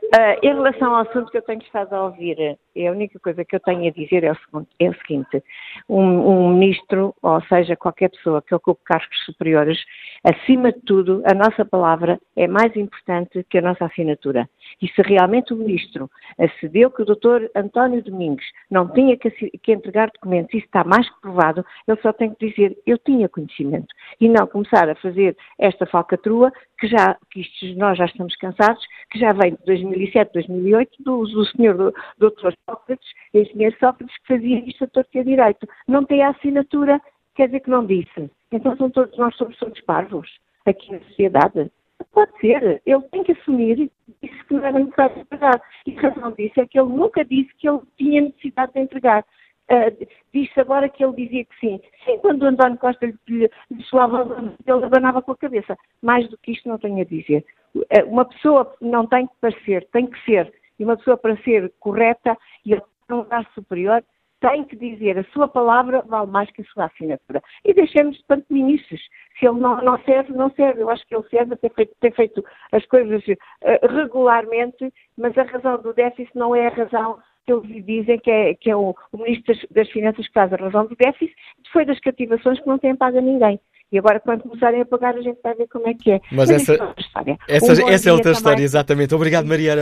Uh, em relação ao assunto que eu tenho estado a ouvir, a única coisa que eu tenho a dizer é o, seguinte, é o seguinte um, um, ministro, ou seja, qualquer pessoa que ocupe cargos superiores, acima de tudo, a nossa palavra é mais importante que a nossa assinatura. E se realmente o ministro acedeu que o doutor António Domingos não tinha que, que entregar documentos, isso está mais que provado, ele só tem que dizer eu tinha conhecimento e não começar a fazer esta falcatrua que já, que isto, nós já estamos cansados, que já vem de 2007, 2008, do, do senhor doutor Sócrates, engenheiro Sócrates, que fazia isto a torto e a direito. Não tem a assinatura, quer dizer que não disse. Então são todos, nós somos todos parvos aqui na sociedade. Pode ser, ele tem que assumir disse que não era necessário entregar. E a razão disso é que ele nunca disse que ele tinha necessidade de entregar. Uh, disse agora que ele dizia que sim. Sim, quando o António Costa lhe, lhe, ele abanava com a cabeça. Mais do que isto não tenho a dizer. Uh, uma pessoa não tem que parecer, tem que ser. E uma pessoa para ser correta e a um lugar superior tem que dizer a sua palavra vale mais que a sua assinatura. E deixemos de pantominices. Se ele não, não, serve, não serve. Eu acho que ele serve a ter feito, ter feito as coisas uh, regularmente, mas a razão do déficit não é a razão que eles dizem que é, que é o, o Ministro das, das, Finanças que faz a razão do déficit, foi das cativações que não têm pago a ninguém. E agora, quando começarem a pagar, a gente vai ver como é que é. Mas, Mas essa, é outra história. Essa, um essa é outra história, exatamente. Obrigado, Maria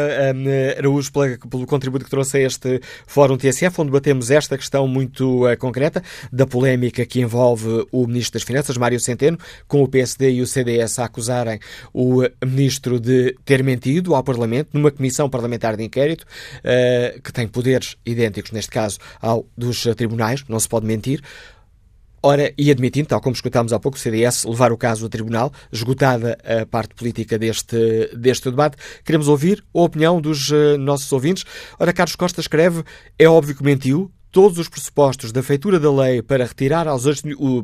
Araújo, pelo contributo que trouxe a este Fórum TSF, onde batemos esta questão muito uh, concreta da polémica que envolve o Ministro das Finanças, Mário Centeno, com o PSD e o CDS a acusarem o Ministro de ter mentido ao Parlamento numa comissão parlamentar de inquérito, uh, que tem poderes idênticos, neste caso, ao dos tribunais, não se pode mentir. Ora, e admitindo, tal como escutámos há pouco, o CDS levar o caso a tribunal, esgotada a parte política deste, deste debate, queremos ouvir a opinião dos uh, nossos ouvintes. Ora, Carlos Costa escreve: é óbvio que mentiu, todos os pressupostos da feitura da lei para retirar, aos,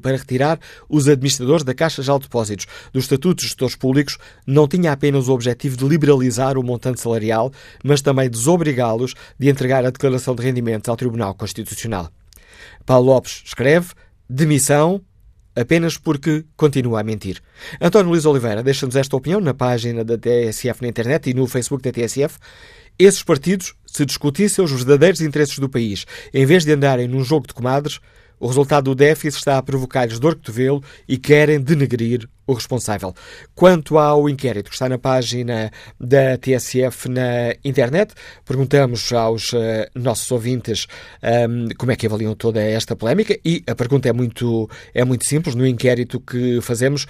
para retirar os administradores da Caixa de Depósitos do Estatuto de Gestores Públicos não tinha apenas o objetivo de liberalizar o montante salarial, mas também desobrigá-los de entregar a declaração de rendimentos ao Tribunal Constitucional. Paulo Lopes escreve: demissão apenas porque continua a mentir. António Luís Oliveira deixa-nos esta opinião na página da TSF na internet e no Facebook da TSF. Esses partidos, se discutissem os verdadeiros interesses do país, em vez de andarem num jogo de comadres, o resultado do déficit está a provocar-lhes dor cotovelo e querem denegrir o responsável. Quanto ao inquérito que está na página da TSF na internet, perguntamos aos uh, nossos ouvintes um, ehm, como é que avaliam toda esta polémica e a pergunta é muito, é muito simples. No inquérito que fazemos,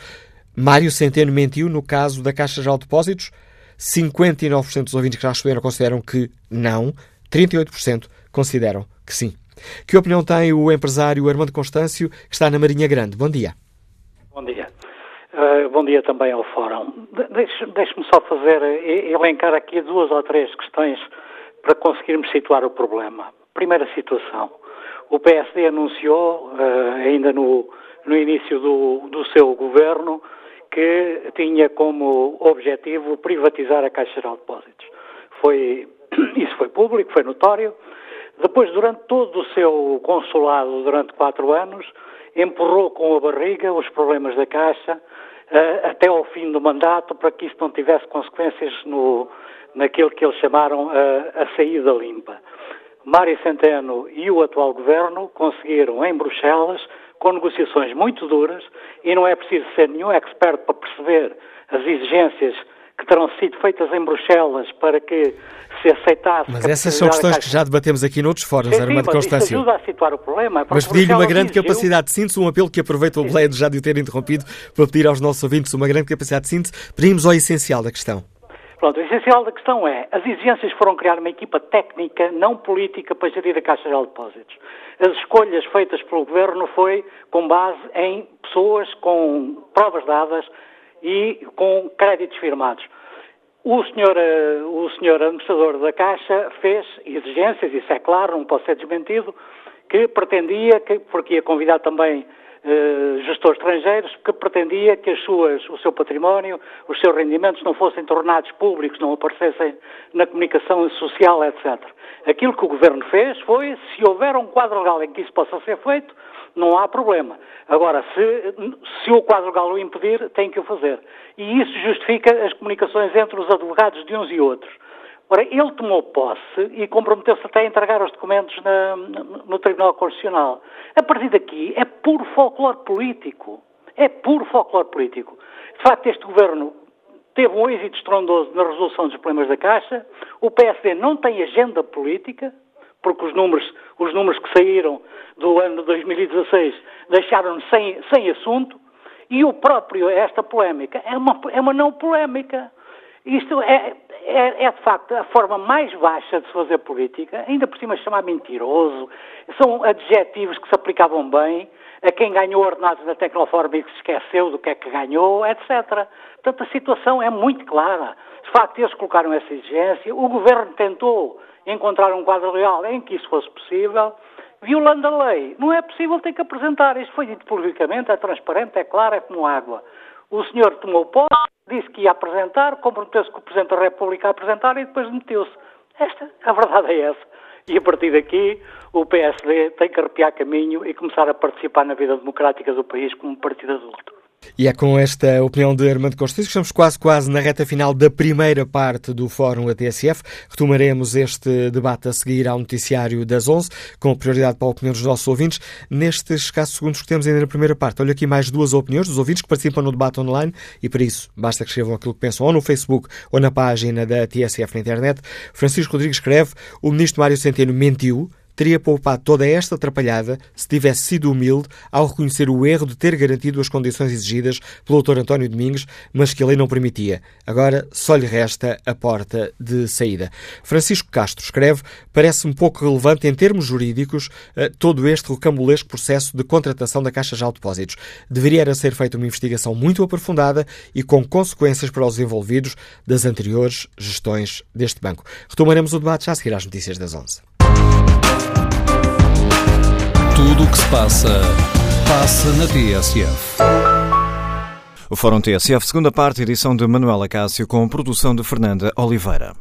Mário Centeno mentiu no caso da Caixa Geral de Depósitos? 59% dos ouvintes que já responderam consideram que não, 38% consideram que sim. Que opinião tem o empresário Armando Constâncio, que está na Marinha Grande? Bom dia. Bom dia. Uh, bom dia também ao Fórum. Deixe-me deixe só fazer, eh, elencar aqui duas ou três questões para conseguirmos situar o problema. Primeira situação. O PSD anunciou, uh, ainda no, no início do, do seu governo, que tinha como objetivo privatizar a Caixa Geral de Depósitos. Foi, isso foi público, foi notório. Depois, durante todo o seu consulado, durante quatro anos, empurrou com a barriga os problemas da Caixa uh, até ao fim do mandato para que isso não tivesse consequências no, naquilo que eles chamaram uh, a saída limpa. Mário Centeno e o atual governo conseguiram em Bruxelas, com negociações muito duras, e não é preciso ser nenhum expert para perceber as exigências que terão sido feitas em Bruxelas para que se aceitasse. Mas essas são questões que já debatemos aqui noutros fóruns, sim, Armando Constâncio. ajuda a situar o problema. Mas pedi-lhe uma grande exigiu... capacidade de síntese, um apelo que aproveito o Bled já de o ter interrompido para pedir aos nossos ouvintes uma grande capacidade de síntese. Pedimos ao essencial da questão. Pronto, o essencial da questão é, as exigências foram criar uma equipa técnica, não política, para gerir a Caixa Geral de Depósitos. As escolhas feitas pelo Governo foi com base em pessoas com provas dadas e com créditos firmados. O senhor, eh, o senhor administrador da Caixa fez exigências, isso é claro, não pode ser desmentido, que pretendia, que, porque ia convidar também eh, gestores estrangeiros que pretendia que as suas, o seu património, os seus rendimentos não fossem tornados públicos, não aparecessem na comunicação social, etc. Aquilo que o Governo fez foi, se houver um quadro legal em que isso possa ser feito, não há problema. Agora, se, se o quadro legal o impedir, tem que o fazer. E isso justifica as comunicações entre os advogados de uns e outros. Ora, ele tomou posse e comprometeu-se até a entregar os documentos na, no Tribunal Constitucional. A partir daqui é puro folclore político. É puro folclore político. De facto, este governo teve um êxito estrondoso na resolução dos problemas da Caixa. O PSD não tem agenda política, porque os números, os números que saíram do ano de 2016 deixaram-nos sem, sem assunto. E o próprio, esta polémica, é uma, é uma não polémica. Isto é, é, é, de facto a forma mais baixa de se fazer política, ainda por cima chamar mentiroso, são adjetivos que se aplicavam bem a quem ganhou ordenados da Tecnoforma e que se esqueceu do que é que ganhou, etc. Portanto, a situação é muito clara. De facto, eles colocaram essa exigência, o Governo tentou encontrar um quadro legal em que isso fosse possível, violando a lei. Não é possível, tem que apresentar. Isto foi dito publicamente, é transparente, é claro, é como água. O senhor tomou posse, disse que ia apresentar, comprometeu-se com o Presidente da República a apresentar e depois meteu-se. Esta, a verdade é essa. E a partir daqui, o PSD tem que arrepiar caminho e começar a participar na vida democrática do país como partido adulto. E é com esta opinião de Armando Constâncio que estamos quase, quase na reta final da primeira parte do Fórum ATSF. Retomaremos este debate a seguir ao noticiário das 11, com prioridade para a opinião dos nossos ouvintes. Nestes escassos segundos que temos ainda na primeira parte, olho aqui mais duas opiniões dos ouvintes que participam no debate online e para isso basta que escrevam aquilo que pensam ou no Facebook ou na página da TSF na internet. Francisco Rodrigues escreve: O ministro Mário Centeno mentiu teria poupado toda esta atrapalhada se tivesse sido humilde ao reconhecer o erro de ter garantido as condições exigidas pelo Dr. António Domingos, mas que a lei não permitia. Agora só lhe resta a porta de saída. Francisco Castro escreve: parece-me pouco relevante em termos jurídicos eh, todo este rocambolesco processo de contratação da Caixa de Depósitos. Deveria ser feita uma investigação muito aprofundada e com consequências para os envolvidos das anteriores gestões deste banco. Retomaremos o debate já a seguir às notícias das 11. Tudo o que se passa, passa na TSF. O Fórum TSF, segunda parte, edição de Manuela Cássio, com produção de Fernanda Oliveira.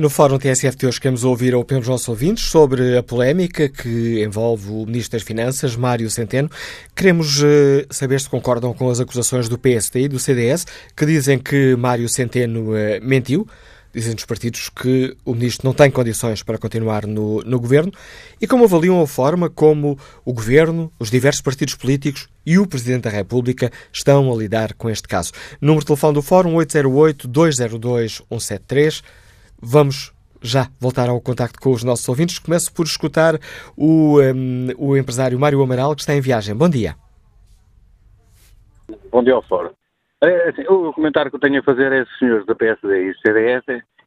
No Fórum TSF de hoje queremos ouvir opinião dos nossos ouvintes sobre a polémica que envolve o Ministro das Finanças, Mário Centeno. Queremos uh, saber se concordam com as acusações do PSD e do CDS, que dizem que Mário Centeno uh, mentiu. Dizem os partidos que o Ministro não tem condições para continuar no, no Governo e como avaliam a forma como o Governo, os diversos partidos políticos e o Presidente da República estão a lidar com este caso. Número de telefone do Fórum 808-202-173. Vamos já voltar ao contacto com os nossos ouvintes. Começo por escutar o, um, o empresário Mário Amaral, que está em viagem. Bom dia. Bom dia ao fórum. É, assim, o comentário que eu tenho a fazer a esses senhores da PSD e CDS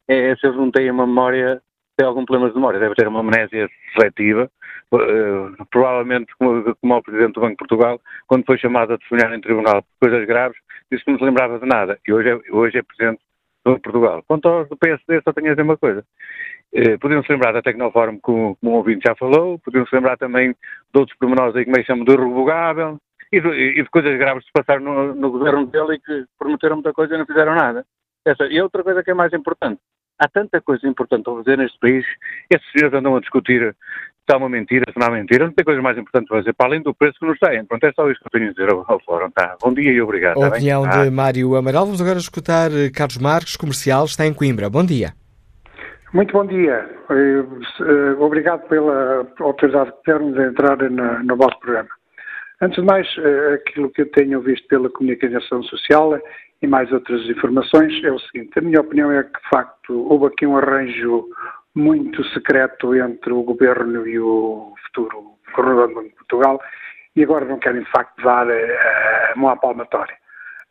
é, é se eles não têm uma memória, têm algum problema de memória, deve ter uma amnésia seletiva, uh, provavelmente como, como o Presidente do Banco de Portugal, quando foi chamado a testemunhar em tribunal por coisas graves, disse que não se lembrava de nada, e hoje é, hoje é Presidente de Portugal. Quanto aos do PSD, só tenho a dizer uma coisa. Eh, Podiam-se lembrar da Tecnoform, como, como o ouvinte já falou, podiam-se lembrar também de outros pormenores aí que meio chamam de irrevogável e de, e de coisas graves que passaram no, no, governo dele e que prometeram muita coisa e não fizeram nada. Essa, e outra coisa que é mais importante. Há tanta coisa importante a fazer neste país, esses senhores andam a discutir há uma mentira, se não há mentira, não tem coisa mais importante a fazer, para além do preço que nos têm. Pronto, é só isto que eu tenho a dizer ao, ao fórum. Tá. Bom dia e obrigado. A tá opinião de Mário Amaral. Vamos agora escutar eh, Carlos Marques, comercial, está em Coimbra. Bom dia. Muito bom dia. Eh, obrigado pela oportunidade que deram de entrar na, no vosso programa. Antes de mais, eh, aquilo que eu tenho visto pela comunicação social e mais outras informações é o seguinte: a minha opinião é que, de facto, houve aqui um arranjo muito secreto entre o governo e o futuro governador do Banco de Portugal e agora não querem de facto dar a mão à palmatória.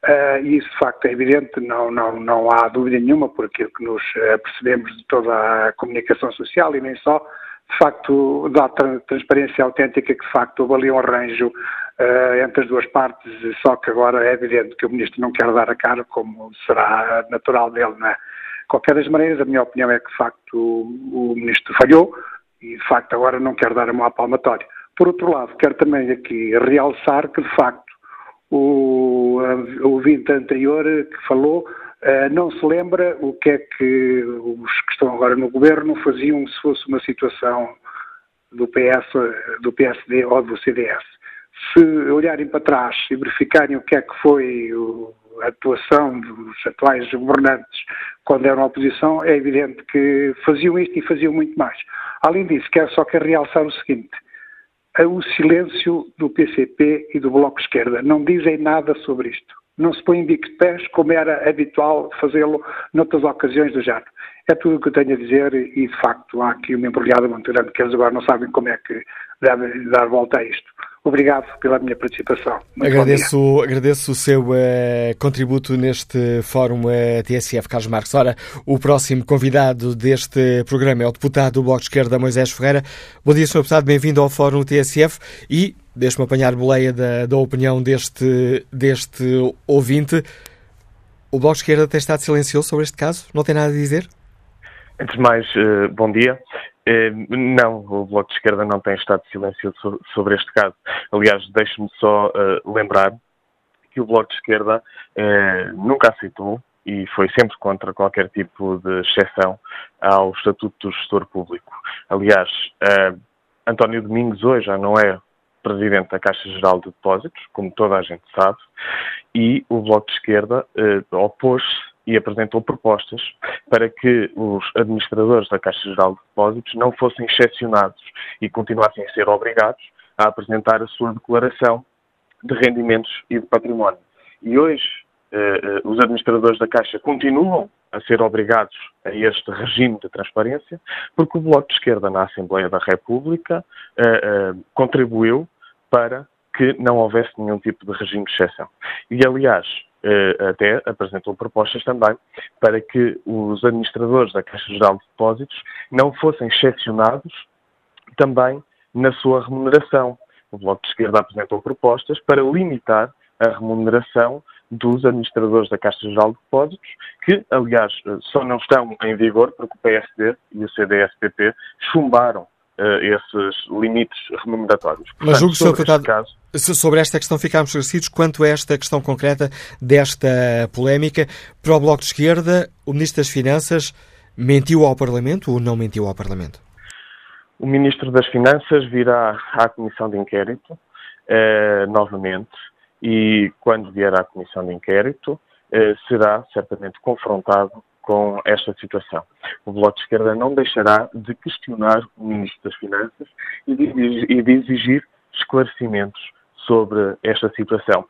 Uh, isso de facto é evidente, não, não, não há dúvida nenhuma por aquilo que nos uh, percebemos de toda a comunicação social e nem só, de facto dá transparência autêntica que de facto houve ali um arranjo uh, entre as duas partes, só que agora é evidente que o Ministro não quer dar a cara como será natural dele, não é? Qualquer das maneiras, a minha opinião é que, de facto, o, o Ministro falhou e, de facto, agora não quer dar a mão à palmatória. Por outro lado, quero também aqui realçar que, de facto, o, ouvinte anterior que falou uh, não se lembra o que é que os que estão agora no governo faziam se fosse uma situação do PS, do PSD ou do CDS. Se olharem para trás e verificarem o que é que foi o, a atuação dos atuais governantes quando eram oposição, é evidente que faziam isto e faziam muito mais. Além disso, quero só quero realçar o seguinte, o silêncio do PCP e do Bloco Esquerda. Não dizem nada sobre isto. Não se põem de pés, como era habitual fazê-lo noutras ocasiões do género. É tudo o que eu tenho a dizer e, de facto, há aqui uma embrulhada muito grande que eles agora não sabem como é que devem dar volta a isto. Obrigado pela minha participação. Muito agradeço, agradeço o seu uh, contributo neste fórum uh, TSF, Carlos Marques. Ora, o próximo convidado deste programa é o deputado do Bloco de Esquerda, Moisés Ferreira. Bom dia, Sr. Deputado, bem-vindo ao fórum TSF e deixe-me apanhar boleia da, da opinião deste, deste ouvinte. O Bloco de Esquerda tem estado silencioso sobre este caso? Não tem nada a dizer? Antes de mais, uh, bom dia. Eh, não, o Bloco de Esquerda não tem estado silencioso sobre este caso. Aliás, deixe-me só uh, lembrar que o Bloco de Esquerda uh, nunca aceitou e foi sempre contra qualquer tipo de exceção ao Estatuto do Gestor Público. Aliás, António Domingos hoje já não é presidente da Caixa Geral de Depósitos, como toda a gente sabe, e o Bloco de Esquerda opôs-se e apresentou propostas para que os administradores da Caixa Geral de Depósitos não fossem excepcionados e continuassem a ser obrigados a apresentar a sua declaração de rendimentos e de património. E hoje eh, eh, os administradores da Caixa continuam a ser obrigados a este regime de transparência, porque o Bloco de Esquerda na Assembleia da República eh, contribuiu para que não houvesse nenhum tipo de regime de exceção. E, aliás, até apresentou propostas também para que os administradores da Caixa Geral de Depósitos não fossem excepcionados também na sua remuneração. O Bloco de Esquerda apresentou propostas para limitar a remuneração dos administradores da Caixa Geral de Depósitos, que, aliás, só não estão em vigor porque o PSD e o CDS-PP chumbaram esses limites remuneratórios. Portanto, Mas julgo, Sr. Deputado, caso... sobre esta questão ficámos esclarecidos. Quanto a esta questão concreta desta polémica, para o Bloco de Esquerda, o Ministro das Finanças mentiu ao Parlamento ou não mentiu ao Parlamento? O Ministro das Finanças virá à Comissão de Inquérito uh, novamente e, quando vier à Comissão de Inquérito, uh, será certamente confrontado com esta situação. O Bloco de Esquerda não deixará de questionar o Ministro das Finanças e de, exigir esclarecimentos sobre esta situação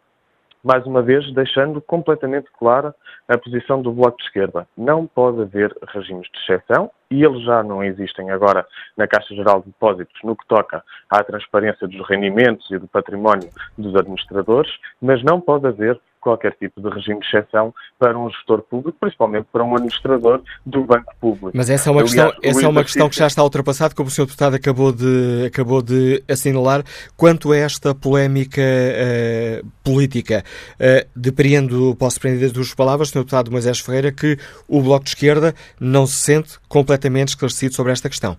mais uma vez deixando completamente clara a posição do Bloco de Esquerda. Não pode haver regimes de exceção, e eles já não existem agora na Caixa Geral de Depósitos no que toca à transparência dos rendimentos e do património dos administradores, mas não pode haver qualquer tipo de regime de exceção para um gestor público, principalmente para um administrador do banco público. Mas essa é uma, Aliás, questão, essa é uma questão que já está ultrapassada, como o Sr. Deputado acabou de, acabou de assinalar. Quanto a esta polémica uh, política, uh, depreendo, posso prender das duas palavras, Sr. Deputado Moisés Ferreira, que o Bloco de Esquerda não se sente completamente esclarecido sobre esta questão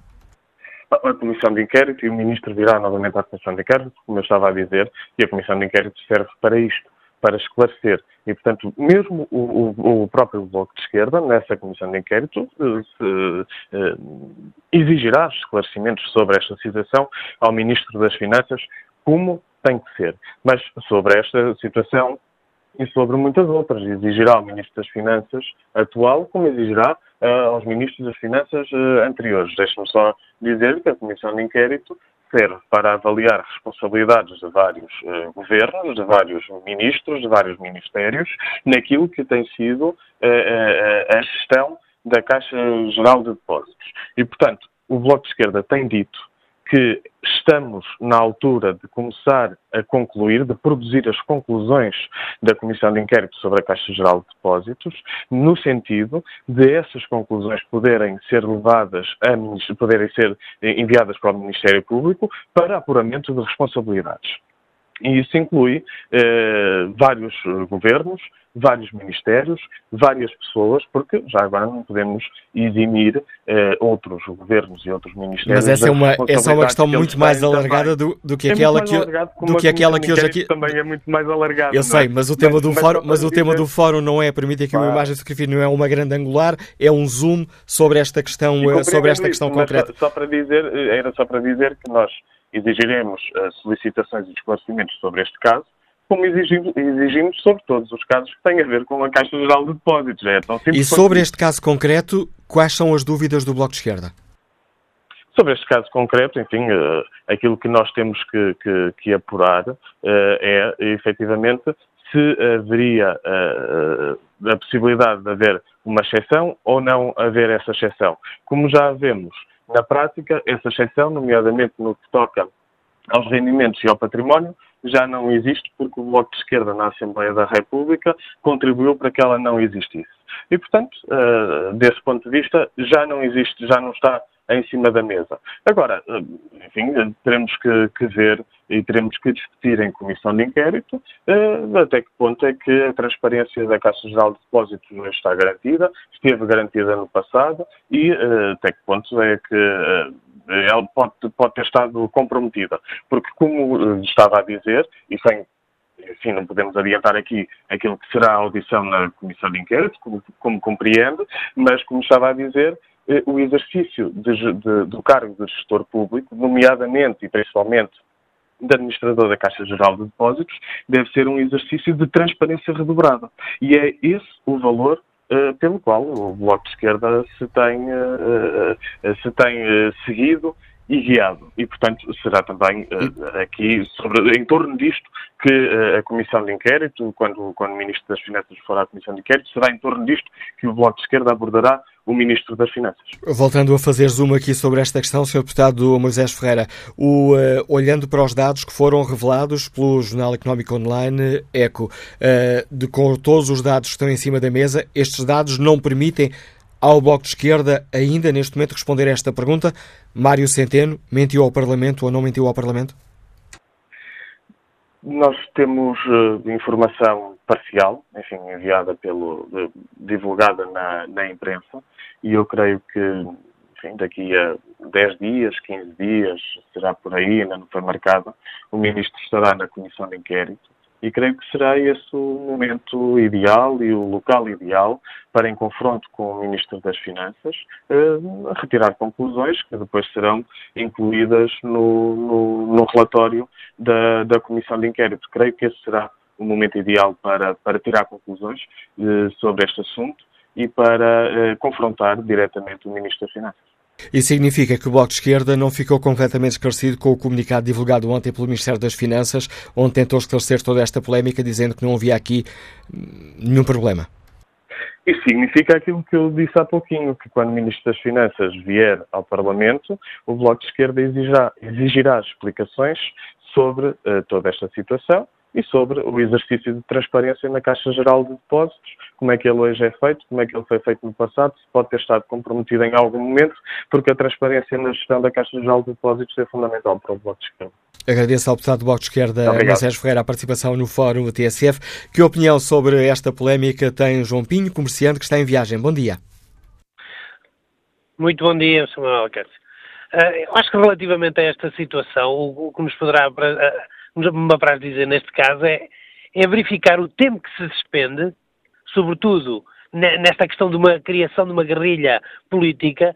a Comissão de Inquérito e o Ministro virá novamente à Comissão de Inquérito, como eu estava a dizer, e a Comissão de Inquérito serve para isto para esclarecer. E, portanto, mesmo o, o, o, próprio Bloco de Esquerda, nessa comissão de inquérito, se, se, eh, exigirá esclarecimentos sobre esta situação ao Ministro das Finanças, como tem que ser. Mas sobre esta situação e sobre muitas outras, exigirá ao Ministro das Finanças atual, como exigirá uh, aos Ministros das Finanças uh, anteriores. Deixe-me só dizer que a comissão de inquérito serve para avaliar responsabilidades de vários uh, governos, de vários ministros, de vários ministérios, naquilo que tem sido a gestão da Caixa Geral de Depósitos. E, portanto, o Bloco de Esquerda tem dito que estamos na altura de começar a concluir, de produzir as conclusões da Comissão de Inquérito sobre a Caixa Geral de Depósitos, no sentido de essas conclusões poderem ser levadas a, poderem ser enviadas para o Ministério Público para apuramento de responsabilidades. E isso inclui eh, vários governos, vários ministérios, várias pessoas, porque já agora não podemos eximir eh, outros governos e outros ministérios. Mas essa é uma, essa é uma questão muito mais alargada do, do, que é aquela que, do que, aquela que hoje aqui. Também é muito mais alargada. Eu é? sei, mas o tema, mas, do, mas fórum, mas o tema do fórum não é, permite aqui claro. uma imagem de não é uma grande angular, é um zoom sobre esta questão, eh, sobre esta questão isso, concreta. Só, só para dizer, eh, era só para dizer que nós exigiremos uh, solicitações e esclarecimentos sobre este caso, como exigimos, exigimos, sobre todos os casos que têm a ver com a Caixa Geral de Depósitos. É tão simples e sobre este caso concreto, quais são as dúvidas do Bloco de Esquerda? Sobre este caso concreto, enfim, uh, aquilo que nós temos que, que, que apurar uh, é, efetivamente, se haveria a possibilidade de haver uma exceção ou não haver essa exceção. Como já vemos na prática, essa exceção, nomeadamente no que toca aos rendimentos e ao património, já não existe porque o Bloco de Esquerda na Assembleia da República contribuiu para que ela não existisse. E, portanto, uh, desse ponto de vista, já não existe, já não está em cima da mesa. Agora, eh, enfim, teremos que, que ver e teremos que discutir em comissão de inquérito uh, até que ponto é que a transparência da Caixa Geral de Depósitos está garantida, esteve garantida no passado e uh, até que ponto é que ela pode, pode ter estado comprometida. Porque, como eh, estava a dizer, e sem enfim, não podemos adiantar aqui aquilo que será a audição na Comissão de Inquérito, como, como compreende, mas, como estava a dizer, eh, o exercício de, de, do cargo de gestor público, nomeadamente e principalmente de administrador da Caixa Geral de Depósitos, deve ser um exercício de transparência redobrada. E é esse o valor pelo qual o Bloco de Esquerda se tem, se tem seguido e guiado. E, portanto, será também uh, aqui sobre, em torno disto que uh, a Comissão de Inquérito, quando, quando o Ministro das Finanças for à Comissão de Inquérito, será em torno disto que o Bloco de Esquerda abordará o Ministro das Finanças. Voltando a fazer zoom aqui sobre esta questão, Sr. Deputado Moisés Ferreira, o, uh, olhando para os dados que foram revelados pelo Jornal Económico Online ECO, de, com todos os dados que estão em cima da mesa, estes dados não permitem ao Bloco de Esquerda ainda neste momento responder a esta pergunta. Mário Centeno mentiu ao Parlamento ou não mentiu ao Parlamento? Nós temos uh, informação parcial, enfim, enviada pelo, uh, divulgada na, na, imprensa, e eu creio que, enfim, daqui a 10 dias, 15 dias, será por aí, ainda não foi marcada, o Ministro estará na Comissão de Inquérito e creio que será esse o momento ideal e o local ideal para, em confronto com o Ministro das Finanças, eh, retirar conclusões que depois serão incluídas no, no, no relatório da, da Comissão de Inquérito. Creio que esse será o momento ideal para, para tirar conclusões eh, sobre este assunto e para eh, confrontar diretamente o Ministro das Finanças. Isso significa que o Bloco de Esquerda não ficou completamente esclarecido com o comunicado divulgado ontem pelo Ministério das Finanças, onde tentou esclarecer toda esta polémica, dizendo que não havia aqui hum, nenhum problema. Isso significa aquilo que eu disse há pouquinho, que quando o Ministro das Finanças vier ao Parlamento, o Bloco de Esquerda exigirá, exigirá explicações sobre uh, toda esta situação e sobre o exercício de transparência na Caixa Geral de Depósitos, como é que ele hoje é feito, como é que ele foi feito no passado, se pode ter estado comprometido em algum momento, porque a transparência na gestão da Caixa Geral de Depósitos é fundamental para o Bloco de Esquerda. Agradeço ao deputado do Bloco de Esquerda, Moisés Ferreira, a participação no Fórum TSF. Que opinião sobre esta polémica tem João Pinho, comerciante que está em viagem? Bom dia. Muito bom dia, Sr. Manuel Cássio. Uh, acho que relativamente a esta situação, o, o que nos poderá me apraz dizer neste caso é, é verificar o tempo que se despende, sobretudo nesta questão de uma criação de uma guerrilha política,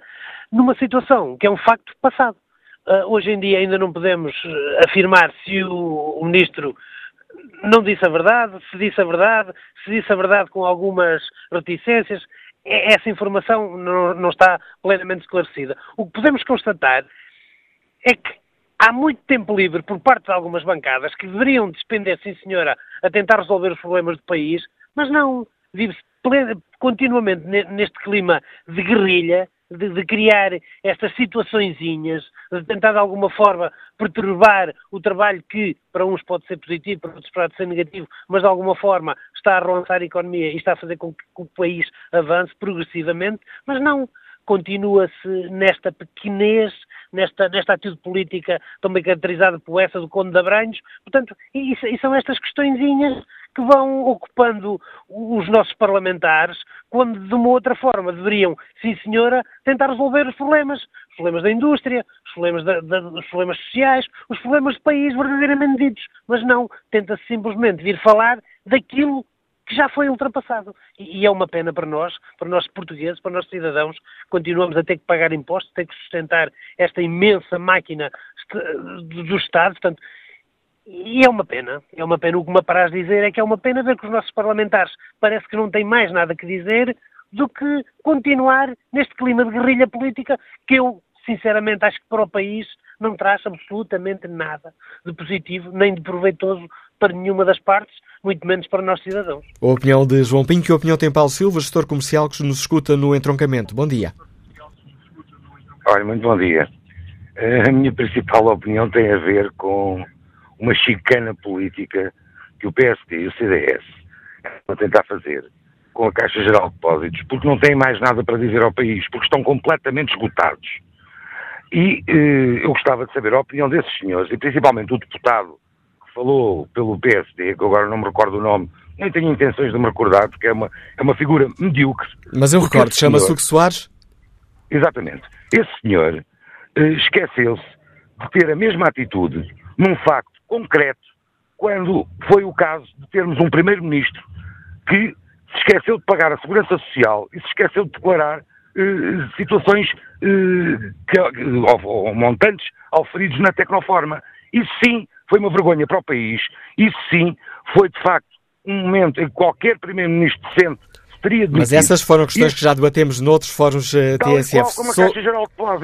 numa situação que é um facto passado. Uh, hoje em dia ainda não podemos ah, afirmar se o, o, ministro não disse a verdade, se disse a verdade, se disse a verdade com algumas reticências. Essa informação não, não está plenamente esclarecida. O que podemos constatar é que há muito tempo livre por parte de algumas bancadas que deveriam despender, sim senhora, a tentar resolver os problemas do país, mas não, vive-se continuamente neste clima de guerrilha, de, de, criar estas situaçõezinhas, de tentar de alguma forma perturbar o trabalho que para uns pode ser positivo, para outros pode ser negativo, mas de alguma forma está a relançar a economia e está a fazer com que, que o país avance progressivamente, mas não continua-se nesta pequenez, nesta, nesta atitude política também caracterizada por essa do Conde de Abranhos. Portanto, e, e são estas questõezinhas que vão ocupando os nossos parlamentares, quando de uma outra forma deveriam, sim senhora, tentar resolver os problemas. Os problemas da indústria, os problemas, da, da, os problemas sociais, os problemas do país verdadeiramente ditos. Mas não, tenta-se simplesmente vir falar daquilo que já foi ultrapassado. E, é uma pena para nós, para nós portugueses, para nós cidadãos, continuamos a ter que pagar impostos, ter que sustentar esta imensa máquina do Estado, portanto, e é uma pena, é uma pena. O que me apraz dizer é que é uma pena ver que os nossos parlamentares parece que não têm mais nada que dizer do que continuar neste clima de guerrilha política que eu, sinceramente, acho que para o país não traz absolutamente nada de positivo nem de proveitoso para nenhuma das partes, muito menos para nós cidadãos. A opinião de João Pinho, que opinião tem Paulo Silva, gestor comercial que nos escuta no entroncamento. Bom dia. Olha, muito bom dia. A minha principal opinião tem a ver com uma chicana política que o PSD e o CDS estão a tentar fazer com a Caixa Geral de Depósitos, porque não têm mais nada para dizer ao país, porque estão completamente esgotados. E eh, eu gostava de saber a opinião desses senhores, e principalmente o deputado falou pelo PSD, que agora não me recordo o nome, nem tenho intenções de me recordar, porque é uma, é uma figura medíocre. Mas eu recordo, chama-se Hugo Soares? Exatamente. Esse senhor eh, esqueceu-se de ter a mesma atitude num facto concreto, quando foi o caso de termos um primeiro-ministro que se esqueceu de pagar a segurança social e se esqueceu de declarar eh, situações eh, que, ou, ou, montantes auferidos na Tecnoforma. Isso sim foi uma vergonha para o país. Isso sim foi, de facto, um momento em que qualquer primeiro-ministro decente. Mas essas foram questões que já debatemos noutros fóruns uh, TSF. So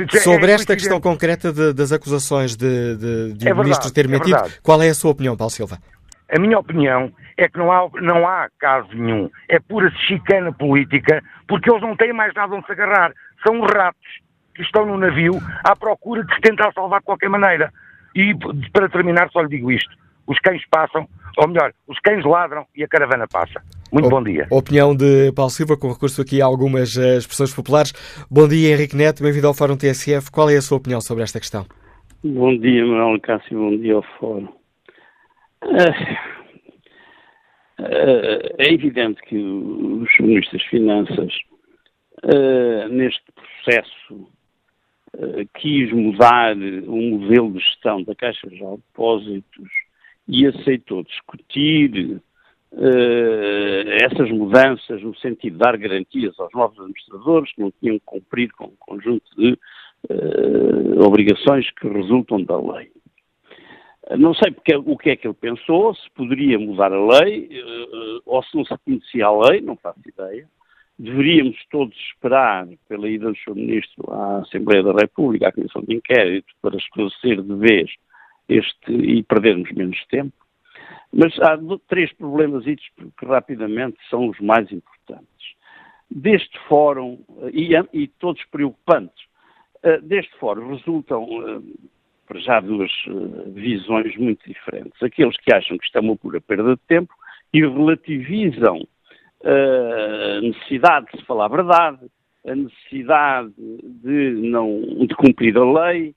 de sobre é esta questão concreta de, das acusações de, de, de é o Ministro ter mentido, é qual é a sua opinião, Paulo Silva? A minha opinião é que não há, não há caso nenhum. É pura chicana política, porque eles não têm mais nada onde se agarrar. São os ratos que estão no navio à procura de se tentar salvar de qualquer maneira. E para terminar, só lhe digo isto: os cães passam, ou melhor, os cães ladram e a caravana passa. Muito o, bom dia. Opinião de Paulo Silva, com recurso aqui a algumas uh, expressões populares. Bom dia, Henrique Neto, bem-vindo ao Fórum TSF. Qual é a sua opinião sobre esta questão? Bom dia, Manuel Cássio, bom dia ao Fórum. Uh, uh, é evidente que os ministros das Finanças, neste processo quis mudar o modelo de gestão da Caixa de Depósitos e aceitou discutir uh, essas mudanças no sentido de dar garantias aos novos administradores que não tinham cumprido com um conjunto de uh, obrigações que resultam da lei. Não sei porque, o que é que ele pensou, se poderia mudar a lei, ou se não se conhecia a lei, não faço ideia deveríamos todos esperar pela ida do Sr. Ministro à Assembleia da República, à Comissão de Inquérito, para esclarecer de vez este e perdermos menos tempo. Mas há três problemas que rapidamente são os mais importantes. Deste fórum, e, e todos preocupantes, eh, deste fórum resultam eh, para já duas eh, visões muito diferentes. Aqueles que acham que isto é uma pura perda de tempo e relativizam a necessidade de se falar a verdade, a necessidade de não de cumprir a lei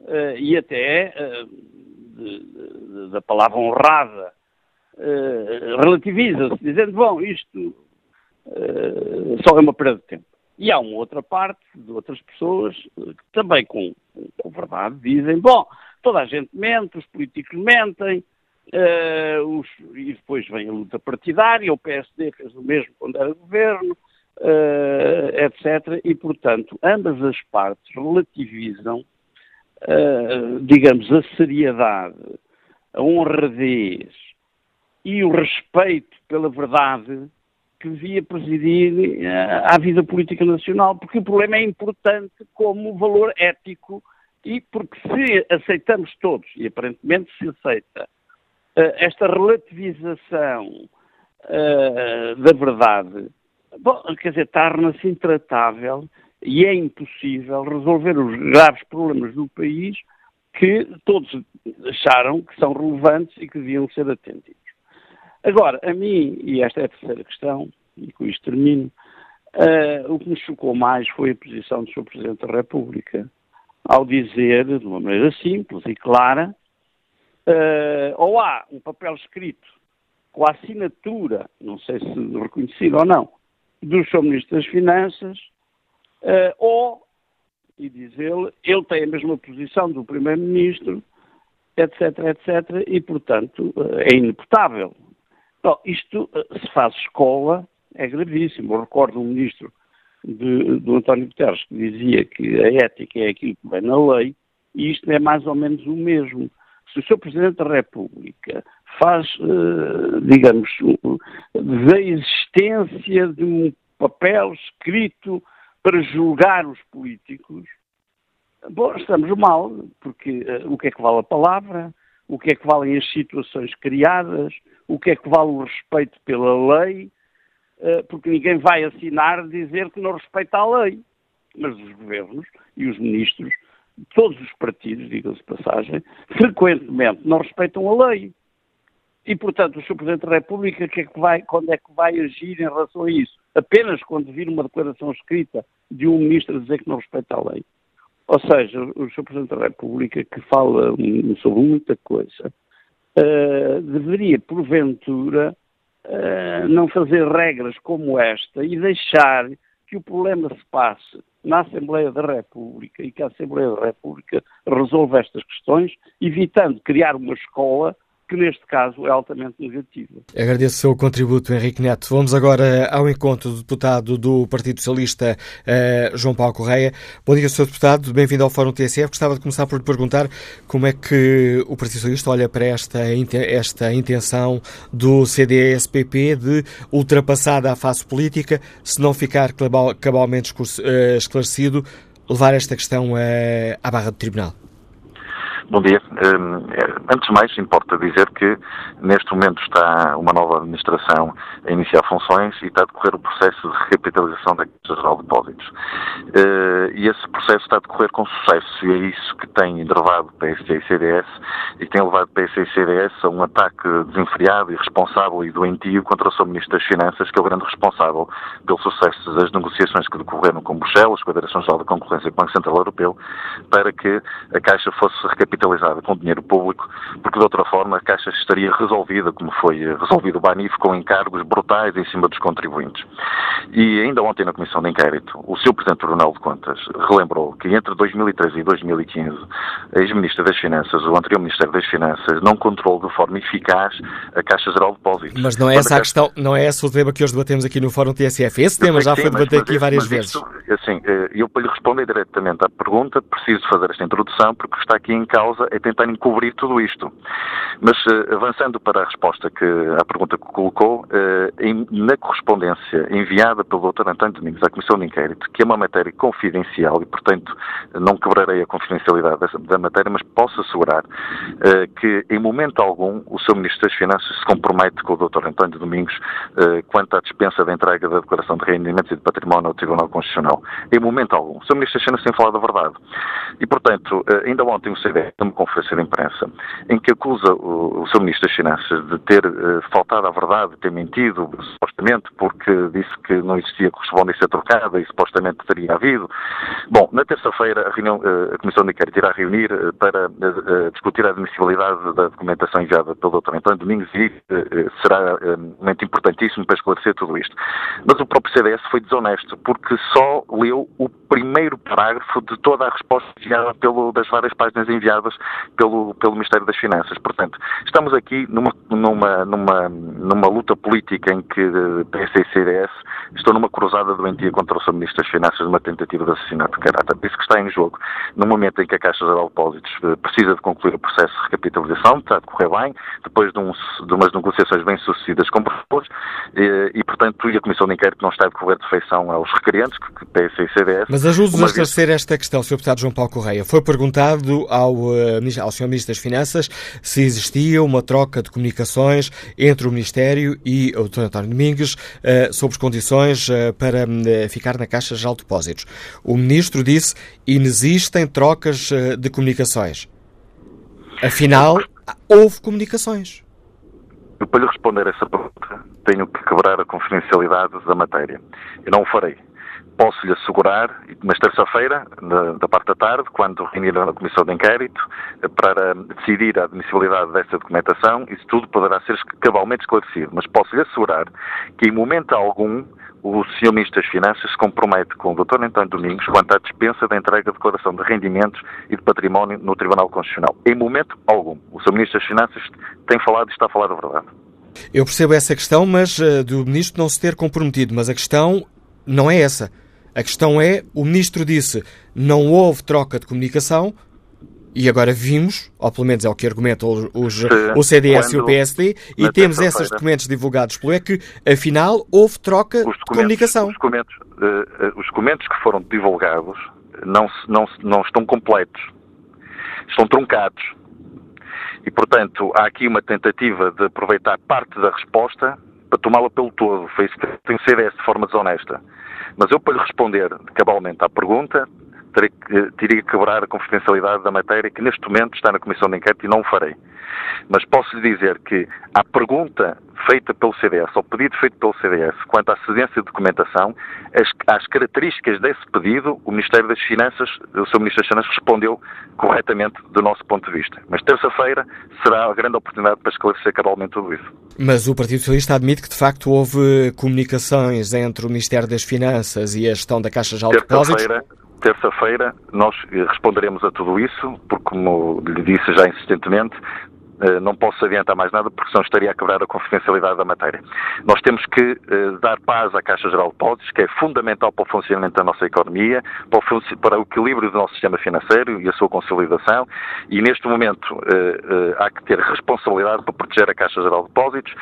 uh, e até uh, de, de, da palavra honrada uh, relativiza-se, dizendo, bom, isto só é uma perda de tempo. E há uma outra parte de outras pessoas que também com, com verdade dizem, bom, toda a gente mente, os políticos mentem, Uh, os, e depois vem a luta partidária, o PSD fez o mesmo quando era governo, uh, etc. E, portanto, ambas as partes relativizam, uh, digamos, a seriedade, a honradez e o respeito pela verdade que devia presidir à vida política nacional, porque o problema é importante como valor ético e porque se aceitamos todos, e aparentemente se aceita, esta relativização uh, da verdade, bom, quer dizer, torna-se intratável e é impossível resolver os graves problemas do país que todos acharam que são relevantes e que deviam ser atendidos. Agora, a mim, e esta é a terceira questão, e com isto termino, uh, o que me chocou mais foi a posição do Sr. Presidente da República, ao dizer, de uma maneira simples e clara, Uh, ou há um papel escrito com a assinatura, não sei se reconhecido ou não, do Sr. Ministro das Finanças, uh, ou, e diz ele, ele tem a mesma posição do Primeiro-Ministro, etc, etc, e, portanto, uh, é ineputável. Bom, isto, se faz escola, é gravíssimo. Eu recordo um ministro de, do António Guterres que dizia que a ética é aquilo que vem na lei, e isto é mais ou menos o mesmo se o Sr. Presidente da República faz, uh, digamos, da existência de um papel escrito para julgar os políticos, bom, estamos mal, porque uh, o que é que vale a palavra, o que é que valem as situações criadas, o que é que vale o respeito pela lei, uh, porque ninguém vai assinar dizer que não respeita a lei. Mas os governos e os ministros todos os partidos, diga-se passagem, frequentemente não respeitam a lei. E, portanto, o Sr. Presidente da República, que é que vai, quando é que vai agir em relação a isso? Apenas quando vir uma declaração escrita de um ministro a dizer que não respeita a lei. Ou seja, o Sr. Presidente da República, que fala sobre muita coisa, uh, deveria, porventura, uh, não fazer regras como esta e deixar que o problema se passe na Assembleia da República e que a Assembleia da República resolva estas questões, evitando criar uma escola que neste caso é altamente negativa. Agradeço o seu contributo, Henrique Neto. Vamos agora ao encontro do deputado do Partido Socialista, uh, João Paulo Correia. Bom dia, Sr. Deputado, bem-vindo ao Fórum TSF. Gostava de começar por lhe perguntar como é que o Partido Socialista olha para esta, esta intenção do CDS-PP de, ultrapassada a face política, se não ficar cabalmente eh, esclarecido, levar esta questão eh, à barra do Tribunal. Bom dia. Hum, é, antes de mais, importa dizer que neste momento está uma nova administração a iniciar funções e está a decorrer o processo de recapitalização da Caixa Geral de Depósitos. Eh, e esse processo está a decorrer com sucesso e é isso que tem enervado PSD e CDS e tem levado PSD e CDS a um ataque desenfreado, irresponsável e doentio contra o seu Ministro das Finanças, que é o grande responsável pelo sucesso das negociações que decorreram com Bruxelas, com a Direção-Geral da Concorrência e com o Banco Central Europeu, para que a Caixa fosse recapitalizada capitalizada com dinheiro público, porque de outra forma a Caixa estaria resolvida, como foi resolvido o Banif, com encargos brutais em cima dos contribuintes. E ainda ontem na Comissão de Inquérito, o seu Presidente do Tribunal de Contas relembrou que entre 2013 e 2015, a ex-Ministra das Finanças, o anterior Ministério das Finanças, não controlou de forma eficaz a Caixa Geral de Depósitos. Mas não é essa a questão, não é esse o tema que hoje debatemos aqui no Fórum TSF. Esse tema já foi debatido aqui várias vezes. Isso, assim, eh, eu para lhe responder diretamente à pergunta, preciso fazer esta introdução, porque está aqui em causa causa é tentar encobrir tudo isto. Mas uh, avançando para a resposta que à pergunta que colocou, em, na correspondência enviada pelo Dr. António Domingos à Comissão de Inquérito, que é uma matéria confidencial e, portanto, não quebrarei a confidencialidade da matéria, mas posso assegurar uh, que, em momento algum, o Sr. Ministro das Finanças se compromete com o Dr. António Domingos quanto à dispensa da entrega da declaração de rendimentos e de património ao Tribunal Constitucional. Em momento algum. O Sr. Ministro das Finanças tem falado a verdade. E, portanto, ainda ontem o CD numa conferência de imprensa, em que acusa o, o seu Ministro das Finanças de ter uh, faltado à verdade, de ter mentido, supostamente, porque disse que não existia correspondência trocada e supostamente teria havido. Bom, na terça-feira a, reunião, uh, a Comissão de Inquérito irá reunir uh, para discutir a admissibilidade da documentação enviada pelo Dr. António Domingos e será um momento importantíssimo para esclarecer tudo isto. Mas o próprio CDS foi desonesto, porque só leu o primeiro parágrafo de toda a resposta enviada pelo, das várias páginas enviadas pelo, pelo Ministério das Finanças. Portanto, estamos aqui numa, numa, numa, numa luta política em que PS e CDS estão numa cruzada doentia contra o Sr. Ministro das Finanças numa tentativa de assassinato de caráter. Isso que está em jogo. No momento em que a Caixa Geral de Depósitos eh, precisa de concluir o processo de recapitalização, está a decorrer bem, depois de, um, de umas negociações bem-sucedidas com pessoas, e, e, portanto, e a Comissão de Inquérito não está a decorrer de feição aos requerentes, que PS e CDS. Mas ajude-nos a esclarecer esta questão, Sr. Deputado João Paulo Correia. Foi perguntado ao ao Sr. Ministro das Finanças se existia uma troca de comunicações entre o Ministério e o Dr. António Domingues uh, sobre as condições uh, para ficar na Caixa de Depósitos. O Ministro disse inexistem trocas de comunicações. Afinal, houve comunicações. Eu, para lhe responder essa pergunta, tenho que quebrar a confidencialidade da matéria. Eu não o farei posso lhe assegurar, mas terça-feira, da parte da tarde, quando reunir a Comissão de Inquérito, para decidir a admissibilidade dessa documentação, isso tudo poderá ser cabalmente esclarecido. Mas posso lhe assegurar que, em momento algum, o Sr. Ministro das Finanças se compromete com o Dr. António Domingos quanto à dispensa da entrega de declaração de rendimentos e de património no Tribunal Constitucional. Em momento algum. O Sr. Ministro das Finanças tem falado e está a falar a verdade. Eu percebo essa questão, mas uh, do Ministro não se ter comprometido. Mas a questão não é essa. A questão é, o Ministro disse, não houve troca de comunicação, e agora vimos, ou pelo menos é o que argumentam os, Sim, o CDS e o PSD, e temos esses documentos divulgados pelo EC, afinal houve troca de comunicação. Os documentos, uh, os documentos que foram divulgados não, não, não estão completos, estão truncados. E, portanto, há aqui uma tentativa de aproveitar parte da resposta para tomá-la pelo todo. Foi isso que tem o CDS de forma desonesta. Mas eu, para lhe responder cabalmente à pergunta, terei que, teria que quebrar a confidencialidade da matéria que neste momento está na Comissão de Inquérito e não o farei. Mas posso lhe dizer que a pergunta feita pelo CDS, ou pedido feito pelo CDS, quanto à cedência de documentação, as, às características desse pedido, o Ministério das Finanças, o Sr. Ministro das Finanças respondeu corretamente do nosso ponto de vista. Mas terça-feira será a grande oportunidade para esclarecer cabalmente tudo isso. Mas o Partido Socialista admite que, de facto, houve comunicações entre o Ministério das Finanças e a gestão da Caixa de Depósitos? Terça-feira nós responderemos a tudo isso, porque, como lhe disse já insistentemente, não posso adiantar mais nada porque senão estaria a quebrar a confidencialidade da matéria. Nós temos que uh, dar paz à Caixa Geral de Depósitos, que é fundamental para o funcionamento da nossa economia, para o, equilíbrio do nosso sistema financeiro e a sua consolidação, e neste momento há que ter responsabilidade para proteger a Caixa Geral de Depósitos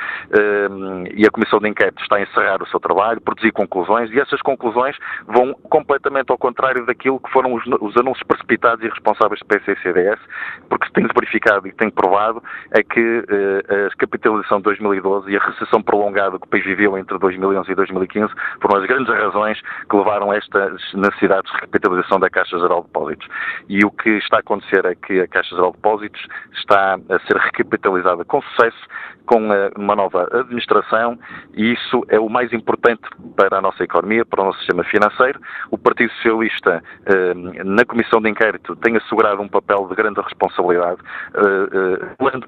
e a Comissão de Inquérito está a encerrar o seu trabalho, produzir conclusões, e essas conclusões vão completamente ao contrário daquilo que foram os, os anúncios precipitados e responsáveis do PCCDS, porque tem verificado e tem provado é que uh, a capitalização de 2012 e a recessão prolongada que o país viveu entre 2011 e 2015 foram as grandes razões que levaram a estas necessidades de recapitalização da Caixa Geral de Depósitos. E o que está a acontecer é que a Caixa Geral de Depósitos está a ser recapitalizada com sucesso, com uh, uma nova administração, e isso é o mais importante para a nossa economia, para o nosso sistema financeiro. O Partido Socialista, uh, na Comissão de Inquérito, tem assegurado um papel de grande responsabilidade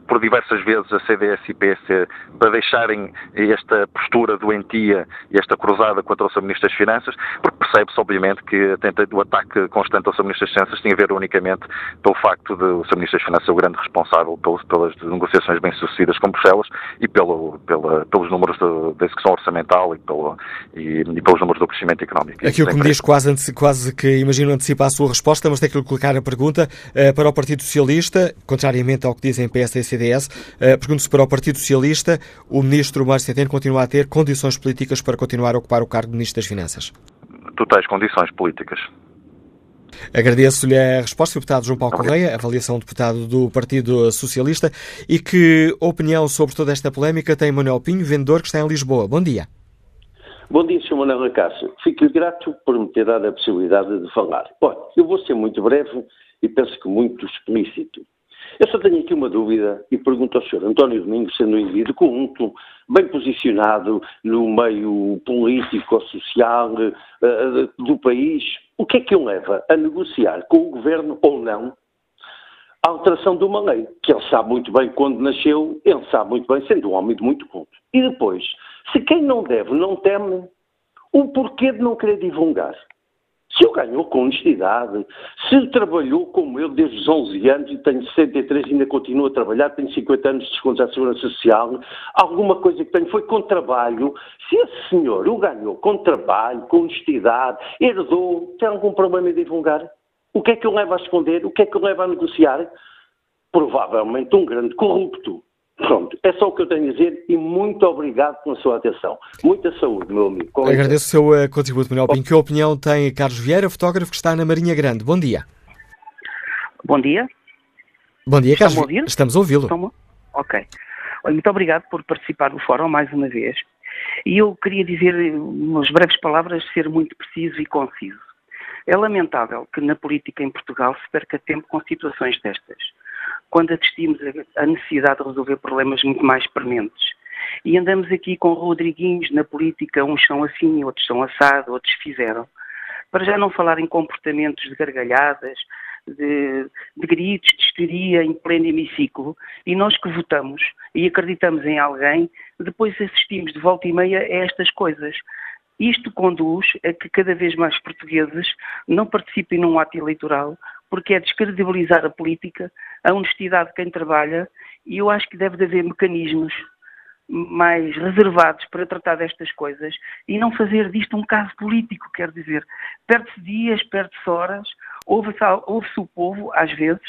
por diversas vezes a CDS e PSC para deixarem esta postura doentia e esta cruzada contra o Sr. Ministro das Finanças, porque percebe-se, obviamente, que o ataque constante ao Sr. Ministro das Finanças tem a ver unicamente pelo facto de o Sr. Ministro das Finanças ser o grande responsável pelas negociações bem-sucedidas com Bruxelas e pelo, pela, pelos números da execução orçamental e, pelo, e, e, pelos números do crescimento económico. Aquilo que me diz quase, quase que imagino antecipar a sua resposta, mas tenho que colocar a pergunta uh, para o Partido Socialista, contrariamente ao que dizem PS e CDS, uh, pergunto-se para o Partido Socialista, o Ministro Mário Centeno continua a ter condições políticas para continuar a ocupar o cargo de Ministro das Finanças? Totais condições políticas. Agradeço-lhe a resposta, deputado João Paulo Correia, avaliação do deputado do Partido Socialista. E que opinião sobre toda esta polémica tem Manuel Pinho, vendedor que está em Lisboa? Bom dia. Bom dia, Sr. Manuel Acácio. Fico grato por me ter dado a possibilidade de falar. Olha, eu vou ser muito breve e penso que muito explícito. Eu só tenho aqui uma dúvida e pergunto ao Sr. António Domingos, sendo um indivíduo culto, bem posicionado no meio político social uh, do país, o que é que o leva a negociar com o governo ou não a alteração de uma lei? Que ele sabe muito bem quando nasceu, ele sabe muito bem, sendo um homem de muito culto. E depois, se quem não deve não teme, o porquê de não querer divulgar? Se o ganhou com honestidade, se trabalhou como eu desde os 11 anos e tenho 63 e ainda continuo a trabalhar, tenho 50 anos de desconto à Segurança Social, alguma coisa que tenho foi com trabalho. Se esse senhor o ganhou com trabalho, com honestidade, herdou, tem algum problema em divulgar? O que é que o leva a esconder? O que é que o leva a negociar? Provavelmente um grande corrupto. Pronto, é só o que eu tenho a dizer e muito obrigado pela sua atenção. Muita saúde, meu amigo. Com Agradeço o seu uh, contributo, Manuel Pinho. Que opinião tem Carlos Vieira, fotógrafo que está na Marinha Grande? Bom dia. Bom dia. Bom dia, Carlos. Estamos a ouvir? Estamos a ouvi-lo. Estamos... Ok. muito obrigado por participar do fórum mais uma vez. E eu queria dizer, umas breves palavras, ser muito preciso e conciso. É lamentável que na política em Portugal se perca tempo com situações destas quando assistimos a necessidade de resolver problemas muito mais prementes. E andamos aqui com Rodriguinhos na política, uns são assim, outros são assado, outros fizeram. Para já não falar em comportamentos de gargalhadas, de, de gritos, de histeria em pleno hemiciclo, e nós que votamos e acreditamos em alguém, depois assistimos de volta e meia a estas coisas. Isto conduz a que cada vez mais portugueses não participem num ato eleitoral porque é descredibilizar a política, a honestidade de quem trabalha, e eu acho que deve haver mecanismos mais reservados para tratar destas coisas e não fazer disto um caso político, quer dizer, perde-se dias, perde-se horas, ouve-se ouve o povo, às vezes,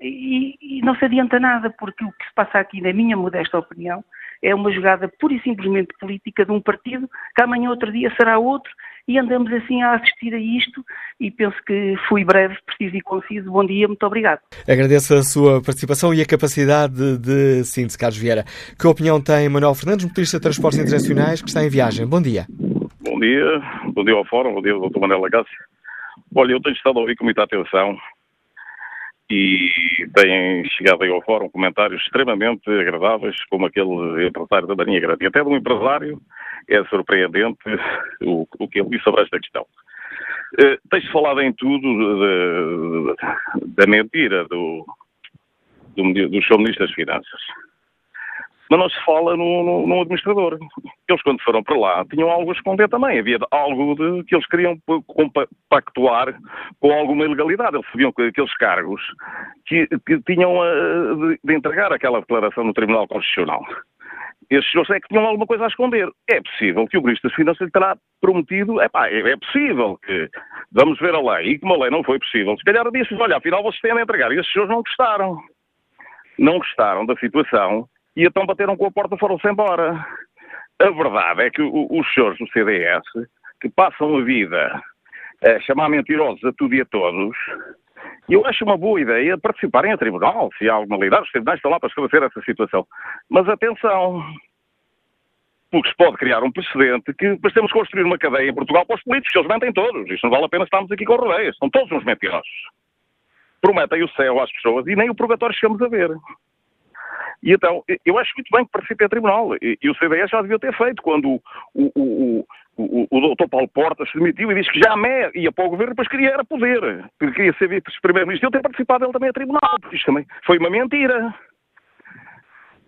e, e, não se adianta nada, porque o que se passa aqui, na minha modesta opinião, é uma jogada pura e simplesmente política de um partido, que amanhã outro dia será outro, e andamos assim a assistir a isto e penso que fui breve, preciso e conciso. Bom dia, muito obrigado. Agradeço a sua participação e a capacidade de síntese, Carlos Vieira. Que opinião tem Manuel Fernandes, motorista de transportes internacionais que está em viagem? Bom dia. Bom dia, bom dia ao Fórum, bom dia ao Dr. Manuel Lagasse. Olha, eu tenho estado a ouvir com muita atenção e têm chegado aí ao fórum comentários extremamente agradáveis, como aquele empresário da Marinha Grande. E até de um empresário é surpreendente o, o que ele disse sobre esta questão. Uh, Tens falado em tudo da mentira do, do, do Sr. Ministro das Finanças. Mas não se fala no, no, no administrador. eles quando foram para lá tinham algo a esconder também. Havia algo de, que eles queriam compactuar com alguma ilegalidade. Eles sabiam que aqueles cargos que, que tinham de, de entregar aquela declaração no Tribunal Constitucional estes senhores é que tinham alguma coisa a esconder. É possível que o Ministro das Finanças lhe terá prometido, epá, é, é possível que vamos ver a lei, e como a lei não foi possível, se calhar disse olha, afinal vocês têm a entregar, e estes senhores não gostaram. Não gostaram da situação, e então bateram com a porta e foram-se embora. A verdade é que os senhores do CDS, que passam a vida a chamar mentirosos a tudo e a todos, eu acho uma boa ideia participarem a tribunal, se há alguma lidade, os tribunais estão lá para esclarecer essa situação. Mas atenção, porque se pode criar um precedente que depois temos que construir uma cadeia em Portugal para os políticos, que eles mentem todos. Isto não vale a pena estarmos aqui com rodeias. São todos uns mentirosos. Prometem o céu às pessoas e nem o purgatório chegamos a ver. E então, eu acho muito bem que participe a tribunal. E, e o CDS já devia ter feito quando o, o, o, o Paulo Portas se demitiu e disse que jamais ia para o governo, depois queria era poder. Queria ser vice-primeiro-ministro. Ele ter participado ele também a tribunal, porque isto também foi uma mentira.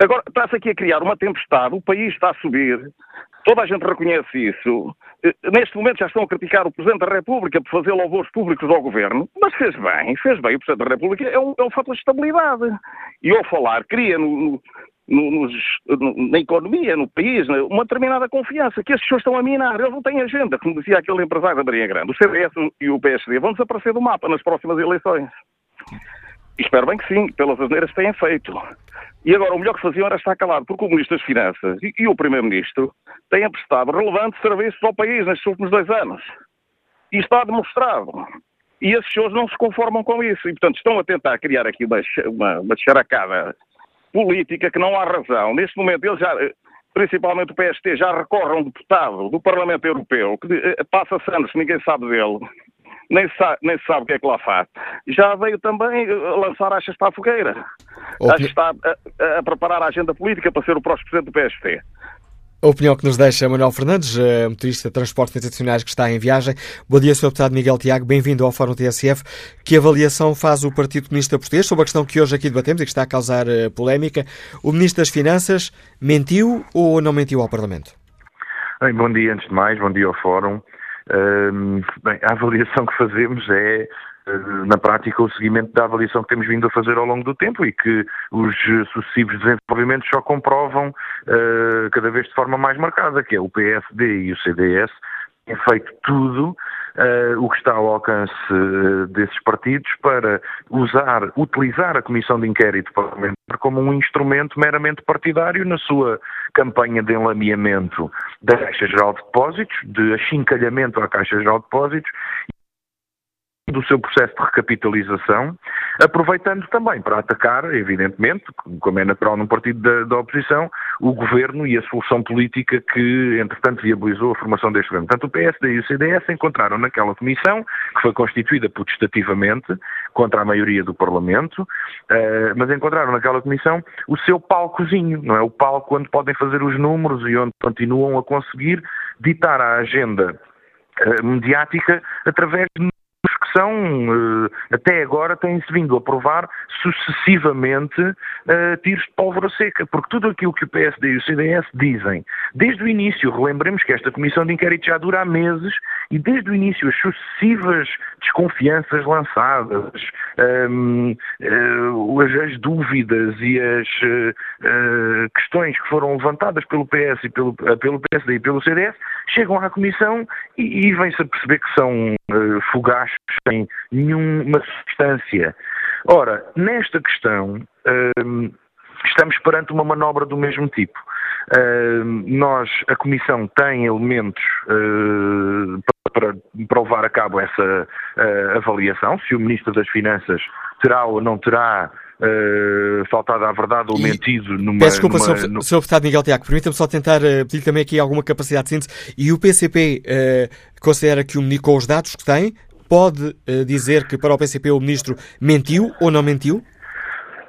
Agora, está-se aqui a criar uma tempestade, o país está a subir, toda a gente reconhece isso. Eh, neste momento já estão a criticar o Presidente da República por fazer louvores públicos ao Governo, mas fez bem, fez bem. O Presidente da República é um, é um fator de estabilidade. E ao falar, cria no, no, nos, no, na economia, no país, uma determinada confiança, que as pessoas estão a minar, eles não têm agenda, como dizia aquele empresário da Maria Grande. O CDS e o PSD vão desaparecer do mapa nas próximas eleições. Espero bem que sim, pelas asneiras que têm feito. E agora o melhor que faziam era estar calado, porque o Ministro das Finanças e, e o Primeiro-Ministro têm prestado relevantes serviços ao país nestes últimos dois anos. E está demonstrado. E esses senhores não se conformam com isso. E, portanto, estão a tentar criar aqui uma, uma, uma characada política que não há razão. Neste momento, eles já, principalmente o PST, já recorre a um deputado do Parlamento Europeu que eh, passa-se anos, ninguém sabe dele nem sabe, nem sabe o que é que lá faz. Já veio também eh, lançar achas para a fogueira. Acho que está a, a, preparar a agenda política para ser o próximo presidente do PST. A opinião que nos deixa Manuel Fernandes, eh, motorista de transportes internacionais que está em viagem. Bom dia, Sr. Deputado Miguel Tiago, bem-vindo ao Fórum TSF. Que avaliação faz o Partido Comunista Português sobre a questão que hoje aqui debatemos e que está a causar uh, polémica? O Ministro das Finanças mentiu ou não mentiu ao Parlamento? Bem, bom dia, antes de mais, bom dia ao Fórum bem, a avaliação que fazemos é eh, na prática, o seguimento da avaliação que temos vindo a fazer ao longo do tempo e que os sucessivos desenvolvimentos só comprovam uh, cada vez de forma mais marcada, que é o PSD e o CDS têm feito tudo uh, o que está ao alcance uh, desses partidos para usar, utilizar a Comissão de Inquérito Parlamentar como um instrumento meramente partidário na sua campanha de enlameamento da Caixa Geral de Depósitos, de achincalhamento à Caixa Geral de Depósitos do seu processo de recapitalização, aproveitando também para atacar, evidentemente, como é natural num partido da, da, oposição, o governo e a solução política que, entretanto, viabilizou a formação deste governo. Portanto, o PSD e o CDS encontraram naquela comissão, que foi constituída potestativamente, contra a maioria do Parlamento, uh, mas encontraram naquela comissão o seu palcozinho, não é? O palco onde podem fazer os números e onde continuam a conseguir ditar a agenda uh, mediática através de são, eh, até agora, têm-se vindo a provar sucessivamente uh, tiros de pólvora seca, porque tudo aquilo que o PSD e o CDS dizem, desde o início, relembremos que esta comissão de inquérito já dura há meses, e desde o início as sucessivas desconfianças lançadas, um, uh, as, as, dúvidas e as uh, questões que foram levantadas pelo PS e pelo, pelo PSD e pelo CDS, chegam à comissão e, e vem-se a perceber que são fugazes sem nenhuma substância. Ora, nesta questão, hum, estamos perante uma manobra do mesmo tipo. Hum, nós, a Comissão, tem elementos uh, para, para levar a cabo essa uh, avaliação, se o Ministro das Finanças terá ou não terá Uh, faltado à verdade ou e mentido numa... Peço desculpa, numa, Sr. No... Deputado Miguel Tiago, permita-me só tentar uh, pedir também aqui alguma capacidade de síntese. E o PCP uh, considera que comunicou os dados que tem, pode uh, dizer que para o PCP o ministro mentiu ou não mentiu?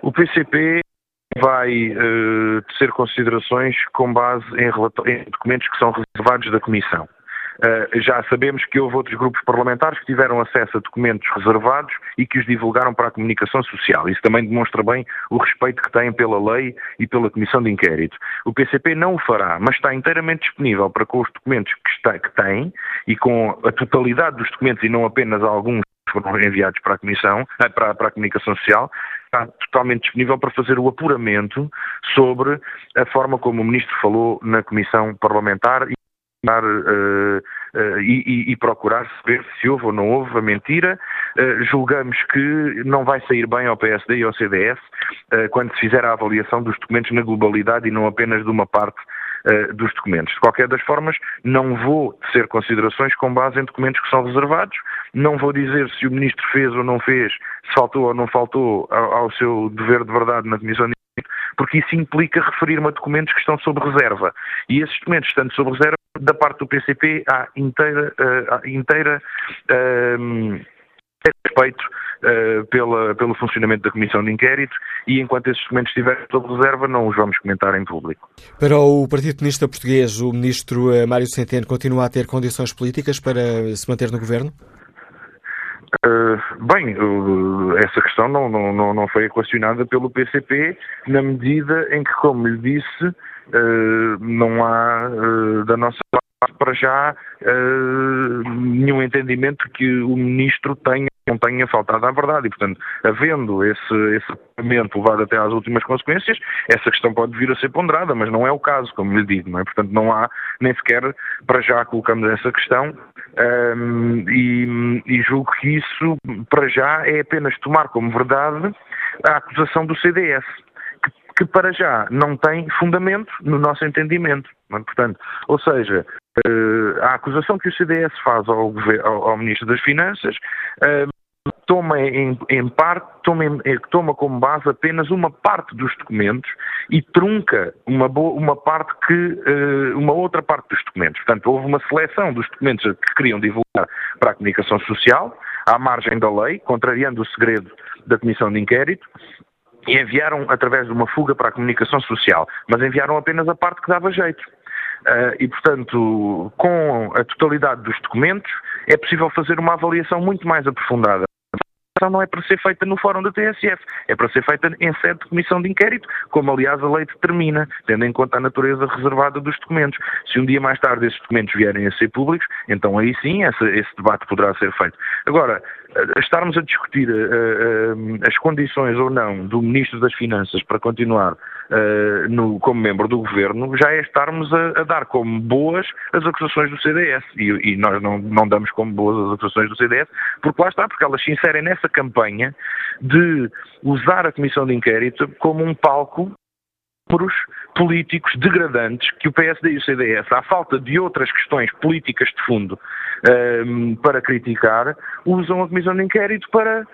O PCP vai uh, ter considerações com base em, em, documentos que são reservados da Comissão. Uh, já sabemos que houve outros grupos parlamentares que tiveram acesso a documentos reservados e que os divulgaram para a comunicação social. Isso também demonstra bem o respeito que têm pela lei e pela comissão de inquérito. O PCP não o fará, mas está inteiramente disponível para com os documentos que, está, que tem e com a totalidade dos documentos e não apenas alguns que foram enviados para a Comissão, eh, para, para a Comunicação Social, está totalmente disponível para fazer o apuramento sobre a forma como o Ministro falou na Comissão Parlamentar e Uh, uh, e, e, procurar saber se houve ou não houve a mentira. Uh, julgamos que não vai sair bem ao PSD e ao CDS quando se fizer a avaliação dos documentos na globalidade e não apenas de uma parte dos documentos. De qualquer das formas, não vou ser considerações com base em documentos que são reservados, não vou dizer se o Ministro fez ou não fez, se faltou ou não faltou ao, ao seu dever de verdade na Comissão de porque isso implica referir-me a documentos que estão sob reserva. E esses documentos, estando sob reserva, da parte do PCP, há inteira, uh, inteira uh, respeito uh, pela, pelo funcionamento da Comissão de Inquérito e enquanto esses documentos estiverem sob reserva não os vamos comentar em público. Para o Partido Comunista Português, o Ministro eh, Mário Centeno continua a ter condições políticas para se manter no Governo? Uh, bem, uh, essa questão não, não, não foi equacionada pelo PCP na medida em que, como lhe disse, não há da nossa parte para já nenhum entendimento que o Ministro tenha não tenha faltado à verdade. E, portanto, havendo esse, esse momento levado até às últimas consequências, essa questão pode vir a ser ponderada, mas não é o caso, como lhe digo, não é? Portanto, não há, nem sequer para já colocamos essa questão um, e, e julgo que isso, para já, é apenas tomar como verdade a acusação do CDS que para já não tem fundamento no nosso entendimento. É? Portanto, ou seja, uh, a acusação que o CDS faz ao, ao, ao Ministro das Finanças uh, toma em, em parte, toma, em, eh, toma, como base apenas uma parte dos documentos e trunca uma, boa, uma parte que, uh, uma outra parte dos documentos. Portanto, houve uma seleção dos documentos que queriam divulgar para a comunicação social, à margem da lei, contrariando o segredo da Comissão de Inquérito, e enviaram através de uma fuga para a comunicação social, mas enviaram apenas a parte que dava jeito. Uh, e, portanto, com a totalidade dos documentos, é possível fazer uma avaliação muito mais aprofundada não é para ser feita no fórum da TSF, é para ser feita em sede de comissão de inquérito, como aliás a lei determina, tendo em conta a natureza reservada dos documentos. Se um dia mais tarde esses documentos vierem a ser públicos, então aí sim esse, esse debate poderá ser feito. Agora, estarmos a discutir uh, uh, as condições ou não do Ministro das Finanças para continuar uh, no, como membro do Governo, já é estarmos a, a, dar como boas as acusações do CDS. E, e, nós não, não damos como boas as acusações do CDS, porque lá está, porque elas se inserem nessa campanha de usar a Comissão de Inquérito como um palco políticos degradantes que o PSD e o CDS, à falta de outras questões políticas de fundo um, para criticar, usam a comissão de inquérito para,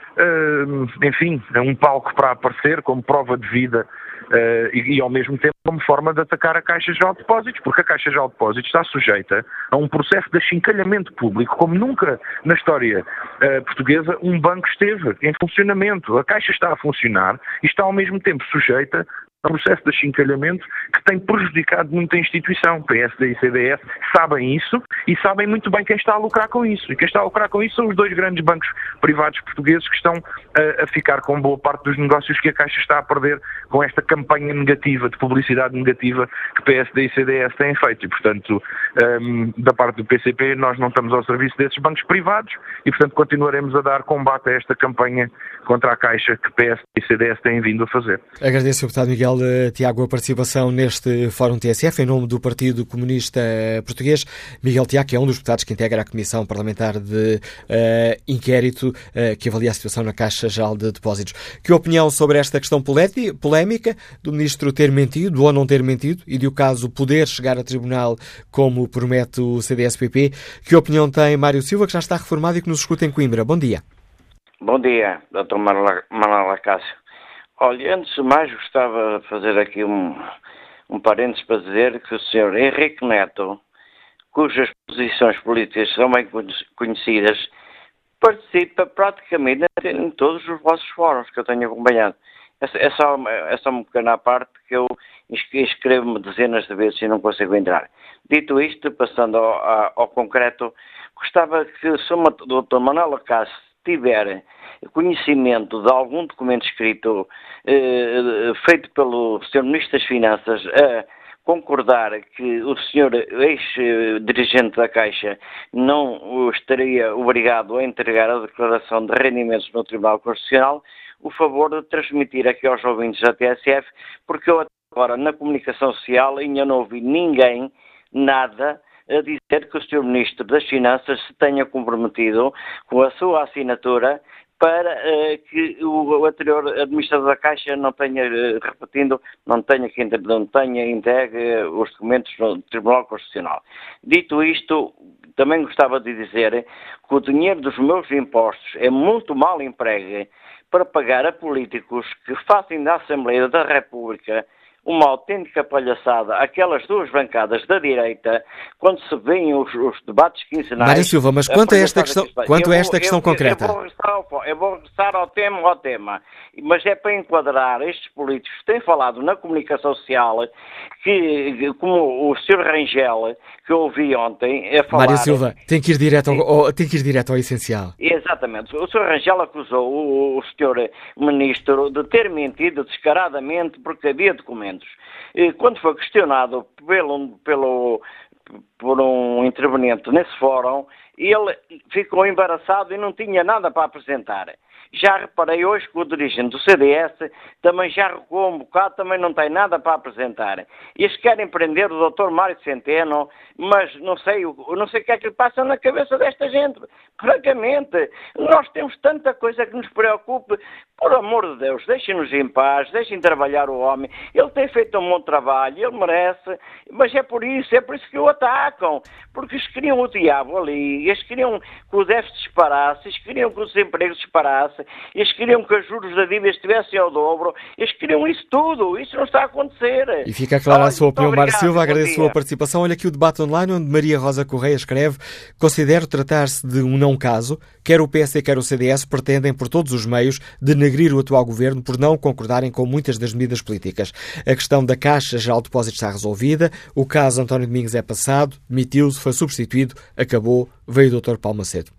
um, enfim, é um palco para aparecer como prova de vida Uh, e, e, ao mesmo tempo como forma de atacar a Caixa Geral de Depósitos, porque a Caixa Geral de Depósitos está sujeita a um processo de achincalhamento público, como nunca na história uh, portuguesa um banco esteve em funcionamento. A Caixa está a funcionar e está ao mesmo tempo sujeita um processo de achincalhamento que tem prejudicado muito a instituição. PSD e CDS sabem isso e sabem muito bem quem está a lucrar com isso. E quem está a lucrar com isso são os dois grandes bancos privados portugueses que estão a, a ficar com boa parte dos negócios que a Caixa está a perder com esta campanha negativa, de publicidade negativa que PSD e CDS têm feito. E, portanto, um, da parte do PCP, nós não estamos ao serviço desses bancos privados e, portanto, continuaremos a dar combate a esta campanha contra a Caixa que PSD e CDS têm vindo a fazer. Agradeço, deputado Miguel Tiago, a participação neste Fórum TSF em nome do Partido Comunista Português. Miguel Tiago é um dos deputados que integra a Comissão Parlamentar de uh, Inquérito uh, que avalia a situação na Caixa Geral de Depósitos. Que opinião sobre esta questão polémica do Ministro ter mentido ou não ter mentido e de o caso poder chegar a tribunal como promete o CDSPP? Que opinião tem Mário Silva, que já está reformado e que nos escuta em Coimbra? Bom dia. Bom dia, Dr. Manuela Cássio. Olha, antes de mais gostava de fazer aqui um, um parênteses para dizer que o Sr. Henrique Neto, cujas posições políticas são bem conhecidas, participa praticamente em todos os vossos fóruns que eu tenho acompanhado. É, só, é só pequena parte que eu inscrevo-me dezenas de vezes e não consigo entrar. Dito isto, passando ao, ao concreto, gostava que o Dr. Manuel Acácio tiver conhecimento de algum documento escrito eh, feito pelo Sr. Ministro das Finanças a concordar que o senhor ex-dirigente da Caixa não estaria obrigado a entregar a declaração de rendimentos no Tribunal Constitucional, o favor de transmitir aqui aos ouvintes da TSF, porque eu agora na comunicação social ainda não ouvi ninguém, nada, a dizer que o Sr. Ministro das Finanças se tenha comprometido com a sua assinatura para uh, que o, anterior administrador da Caixa não tenha, uh, repetindo, não tenha, não tenha entregue os documentos no Tribunal Constitucional. Dito isto, também gostava de dizer que o dinheiro dos meus impostos é muito mal empregue para pagar a políticos que fazem da Assembleia da República uma autêntica palhaçada aquelas duas bancadas da direita quando se veem os, os debates quinzenais. Mário Silva, mas quanto a esta questão, quanto a esta questão eu, concreta? Eu vou, ao, eu vou regressar ao tema, ao tema, mas é para enquadrar estes políticos que têm falado na comunicação social que, como o Sr. Rangel, que eu ouvi ontem, a falar... Mário Silva, tem que ir direto ao, ao, tem que ir direto ao essencial. Exatamente. O Sr. Rangel acusou o, o Sr. Ministro de ter mentido descaradamente porque havia documentos. Quando foi questionado pelo, pelo, por um interveniente nesse fórum, ele ficou embaraçado e não tinha nada para apresentar. Já reparei hoje que o dirigente do CDS também já recuou um bocado, também não tem nada para apresentar. Eles querem prender o Dr. Mário Centeno, mas não sei, não sei o que é que lhe passa na cabeça desta gente. Francamente, nós temos tanta coisa que nos preocupe. Por amor de Deus, deixem-nos em paz, deixem trabalhar o homem. Ele tem feito um bom trabalho, ele merece, mas é por isso, é por isso que o atacam. Porque eles queriam o diabo ali, eles queriam que o déficit disparasse, eles queriam que o desemprego disparasse, eles queriam que os juros da dívida estivessem ao dobro, eles queriam isso tudo, isso não está a acontecer. E fica clara a sua opinião, Mário Silva, agradeço a sua participação. Olha aqui o debate online onde Maria Rosa Correia escreve: Considero tratar-se de um não caso, quer o PS quer o CDS pretendem por todos os meios denegrir o atual governo por não concordarem com muitas das medidas políticas. A questão da Caixa Geral de Depósitos está resolvida, o caso António Domingos é passado, demitiu-se, foi substituído, acabou, veio o Dr. Paulo Macedo.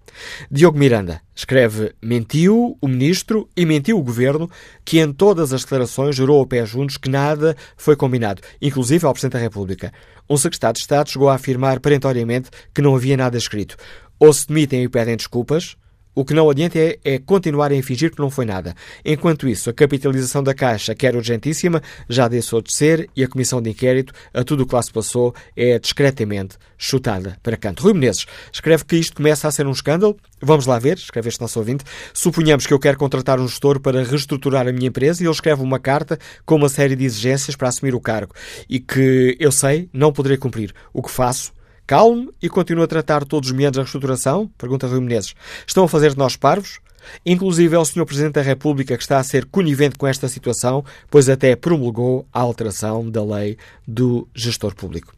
Diogo Miranda escreve: mentiu o ministro e mentiu o governo, que em todas as declarações jurou ao pé juntos que nada foi combinado, inclusive ao Presidente da República. Um secretário de Estado chegou a afirmar perentoriamente que não havia nada escrito. Ou se demitem e pedem desculpas, o que não adianta é, é continuarem a fingir que não foi nada. Enquanto isso, a capitalização da Caixa, que era urgentíssima, já deixou de ser e a Comissão de Inquérito, a tudo o que lá se passou, é discretamente chutada para canto. Rui Menezes escreve que isto começa a ser um escândalo. Vamos lá ver, escreve este nosso ouvinte. Suponhamos que eu quero contratar um gestor para reestruturar a minha empresa e ele escreve uma carta com uma série de exigências para assumir o cargo e que eu sei não poderei cumprir. O que faço calmo e continua a tratar todos os meandros da reestruturação? Pergunta Rui Menezes. Estão a fazer de nós parvos? Inclusive é o Sr. Presidente da República que está a ser conivente com esta situação, pois até promulgou a alteração da lei do gestor público.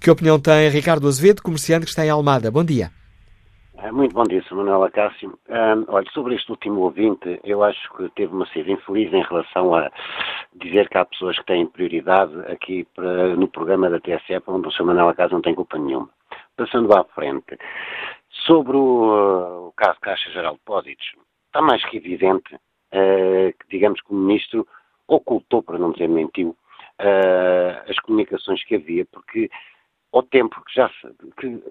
Que opinião tem Ricardo Azevedo, comerciante que está em Almada? Bom dia. É, muito bom dia, Sr. Manuel Acácio. Um, olha, sobre este último ouvinte, eu acho que teve uma ser infeliz em relação a dizer que há pessoas que têm prioridade aqui para, no programa da TSE, onde o Sr. Manuel Acácio não tem culpa nenhuma. Passando à frente, sobre o, uh, o caso Caixa Geral de Depósitos, está mais que evidente uh, que, digamos que o Ministro ocultou, para não dizer mentiu, uh, as comunicações que havia, porque ao tempo que já se, que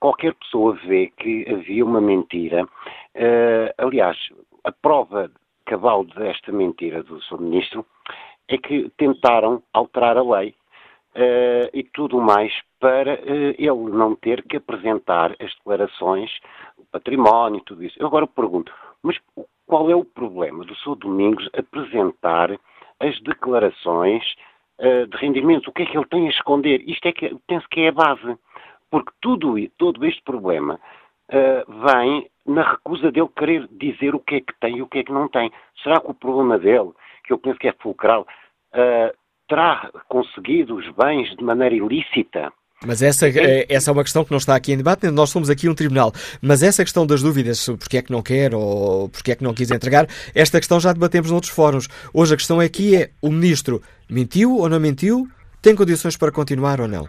qualquer pessoa vê que havia uma mentira. Uh, aliás, a prova cabal desta mentira do Sr. Ministro é que tentaram alterar a lei uh, e tudo mais para uh, ele não ter que apresentar as declarações, o património e tudo isso. Eu agora pergunto, mas qual é o problema do Sr. Domingos apresentar as declarações de rendimento? O que é que ele tem a esconder? Isto é que penso que é a base. Porque tudo, todo este problema uh, vem na recusa dele querer dizer o que é que tem e o que é que não tem. Será que o problema dele, que eu penso que é fulcral, uh, terá conseguido os bens de maneira ilícita? Mas essa, é, essa é uma questão que não está aqui em debate, nós somos aqui um tribunal. Mas essa questão das dúvidas sobre porque é que não quer ou porque é que não quis entregar, esta questão já debatemos noutros fóruns. Hoje a questão aqui é: o ministro mentiu ou não mentiu? Tem condições para continuar ou não?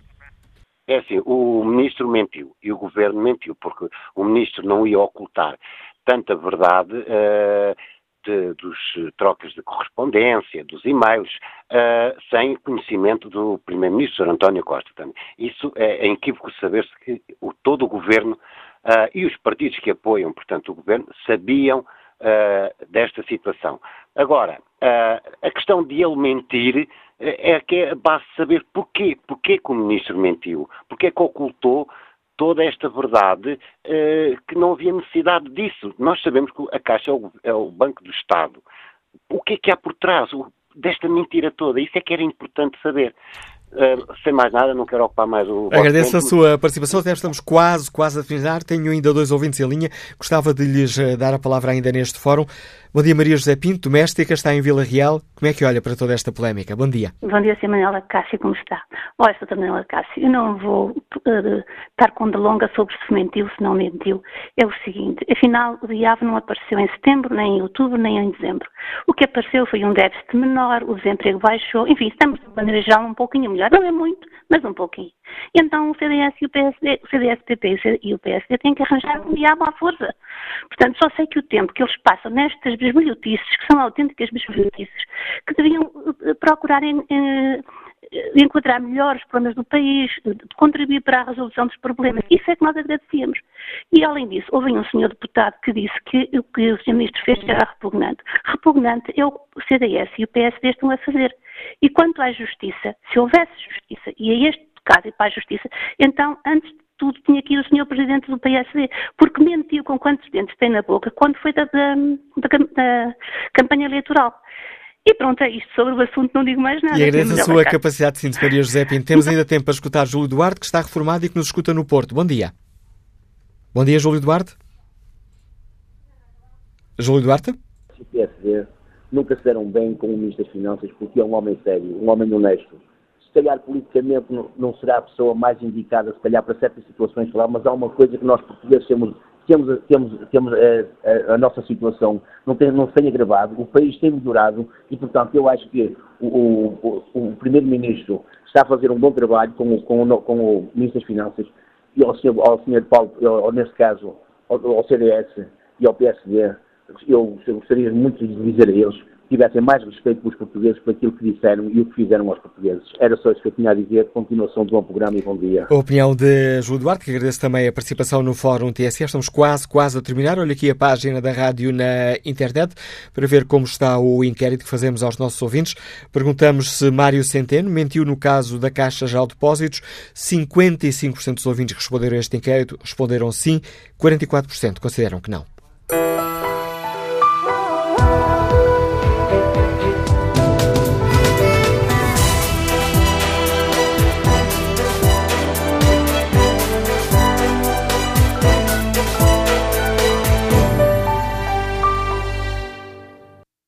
É assim, o ministro mentiu e o governo mentiu, porque o ministro não ia ocultar tanta verdade. Uh, de, dos trocas de correspondência, dos e-mails, uh, sem conhecimento do Primeiro-Ministro António Costa. Também. Isso é, é inequívoco saber-se que o, todo o Governo uh, e os partidos que apoiam, portanto, o Governo, sabiam desta situação. Agora, a questão de ele mentir é que é base saber porquê. Porquê que o Ministro mentiu? Porquê que ocultou toda esta verdade eh, que não havia necessidade disso. Nós sabemos que a Caixa é o, é o Banco do Estado. O que é que há por trás desta mentira toda? Isso é que era importante saber. Uh, sem mais nada, não quero ocupar mais o. Agradeço a sua participação. Até estamos quase, quase a finalizar. Tenho ainda dois ouvintes em linha. Gostava de lhes eh, dar a palavra ainda neste fórum. Bom dia, Maria José Pinto, doméstica, está em Vila Real. Como é que olha para toda esta polémica? Bom dia. Bom dia, Sra. Manuela Cássio, como está? Olha, Sra. Manuela Cássio, eu não vou uh, estar com delonga sobre se mentiu, se não mentiu. É o seguinte, afinal, o diabo não apareceu em setembro, nem em outubro, nem em dezembro. O que apareceu foi um déficit menor, o desemprego baixou, enfim, estamos, de maneira geral, um pouquinho melhor. Não é muito, mas um pouquinho. Então o CDS e o PSD, o CDS-PP e o PSD têm que arranjar um diabo à força. Portanto, só sei que o tempo que eles passam nestas bisbilhotices, que são autênticas bisbilhotices, que deviam eh, procurar em, em, enquadrar melhor os problemas do país, contribuir para a resolução dos problemas. Isso é que nós agradecíamos. E, além disso, houve um senhor deputado que disse que o que o senhor ministro fez era repugnante. Repugnante é o CDS e o PSD estão a fazer. E quanto à justiça, se houvesse justiça, e a este caso e para a justiça, então, antes de tudo, tinha que ir o senhor presidente do PSD, porque mentiu com quantos dentes tem na boca quando foi da, da, da, da campanha eleitoral. E pronto, é isto sobre o assunto, não digo mais nada. E agradeço a sua capacidade de síntese, Maria José Pinto. Temos ainda tempo para escutar Júlio Duarte, que está reformado e que nos escuta no Porto. Bom dia. Bom dia, Júlio Duarte. Júlio Duarte? O PSD nunca se deram bem com o Ministro das Finanças porque é um homem sério, um homem honesto. Se calhar politicamente não, será a pessoa mais indicada, se calhar para certas situações falar, mas há uma coisa que nós portugueses temos, temos, temos, temos a, eh, a, eh, a nossa situação não, tem, não se tem agravado, o país tem melhorado e, portanto, eu acho que o, o, o Primeiro-Ministro está a fazer um bom trabalho com, com, com o Ministro das Finanças e ao Sr. Ao senhor Paulo, ou, neste caso, ao, ao CDS e ao PSD, eu gostaria muito de dizer a eles tivessem mais respeito pelos portugueses por aquilo que disseram e o que fizeram aos portugueses. Era só isso que eu tinha a dizer. Continuação de bom programa e bom dia. A opinião de Júlio Duarte, que agradeço também a participação no Fórum TSE. Estamos quase, quase a terminar. Olha aqui a página da rádio na internet para ver como está o inquérito que fazemos aos nossos ouvintes. Perguntamos se Mário Centeno mentiu no caso da Caixa de Depósitos. 55% dos ouvintes que responderam a este inquérito responderam sim, 44% consideram que não.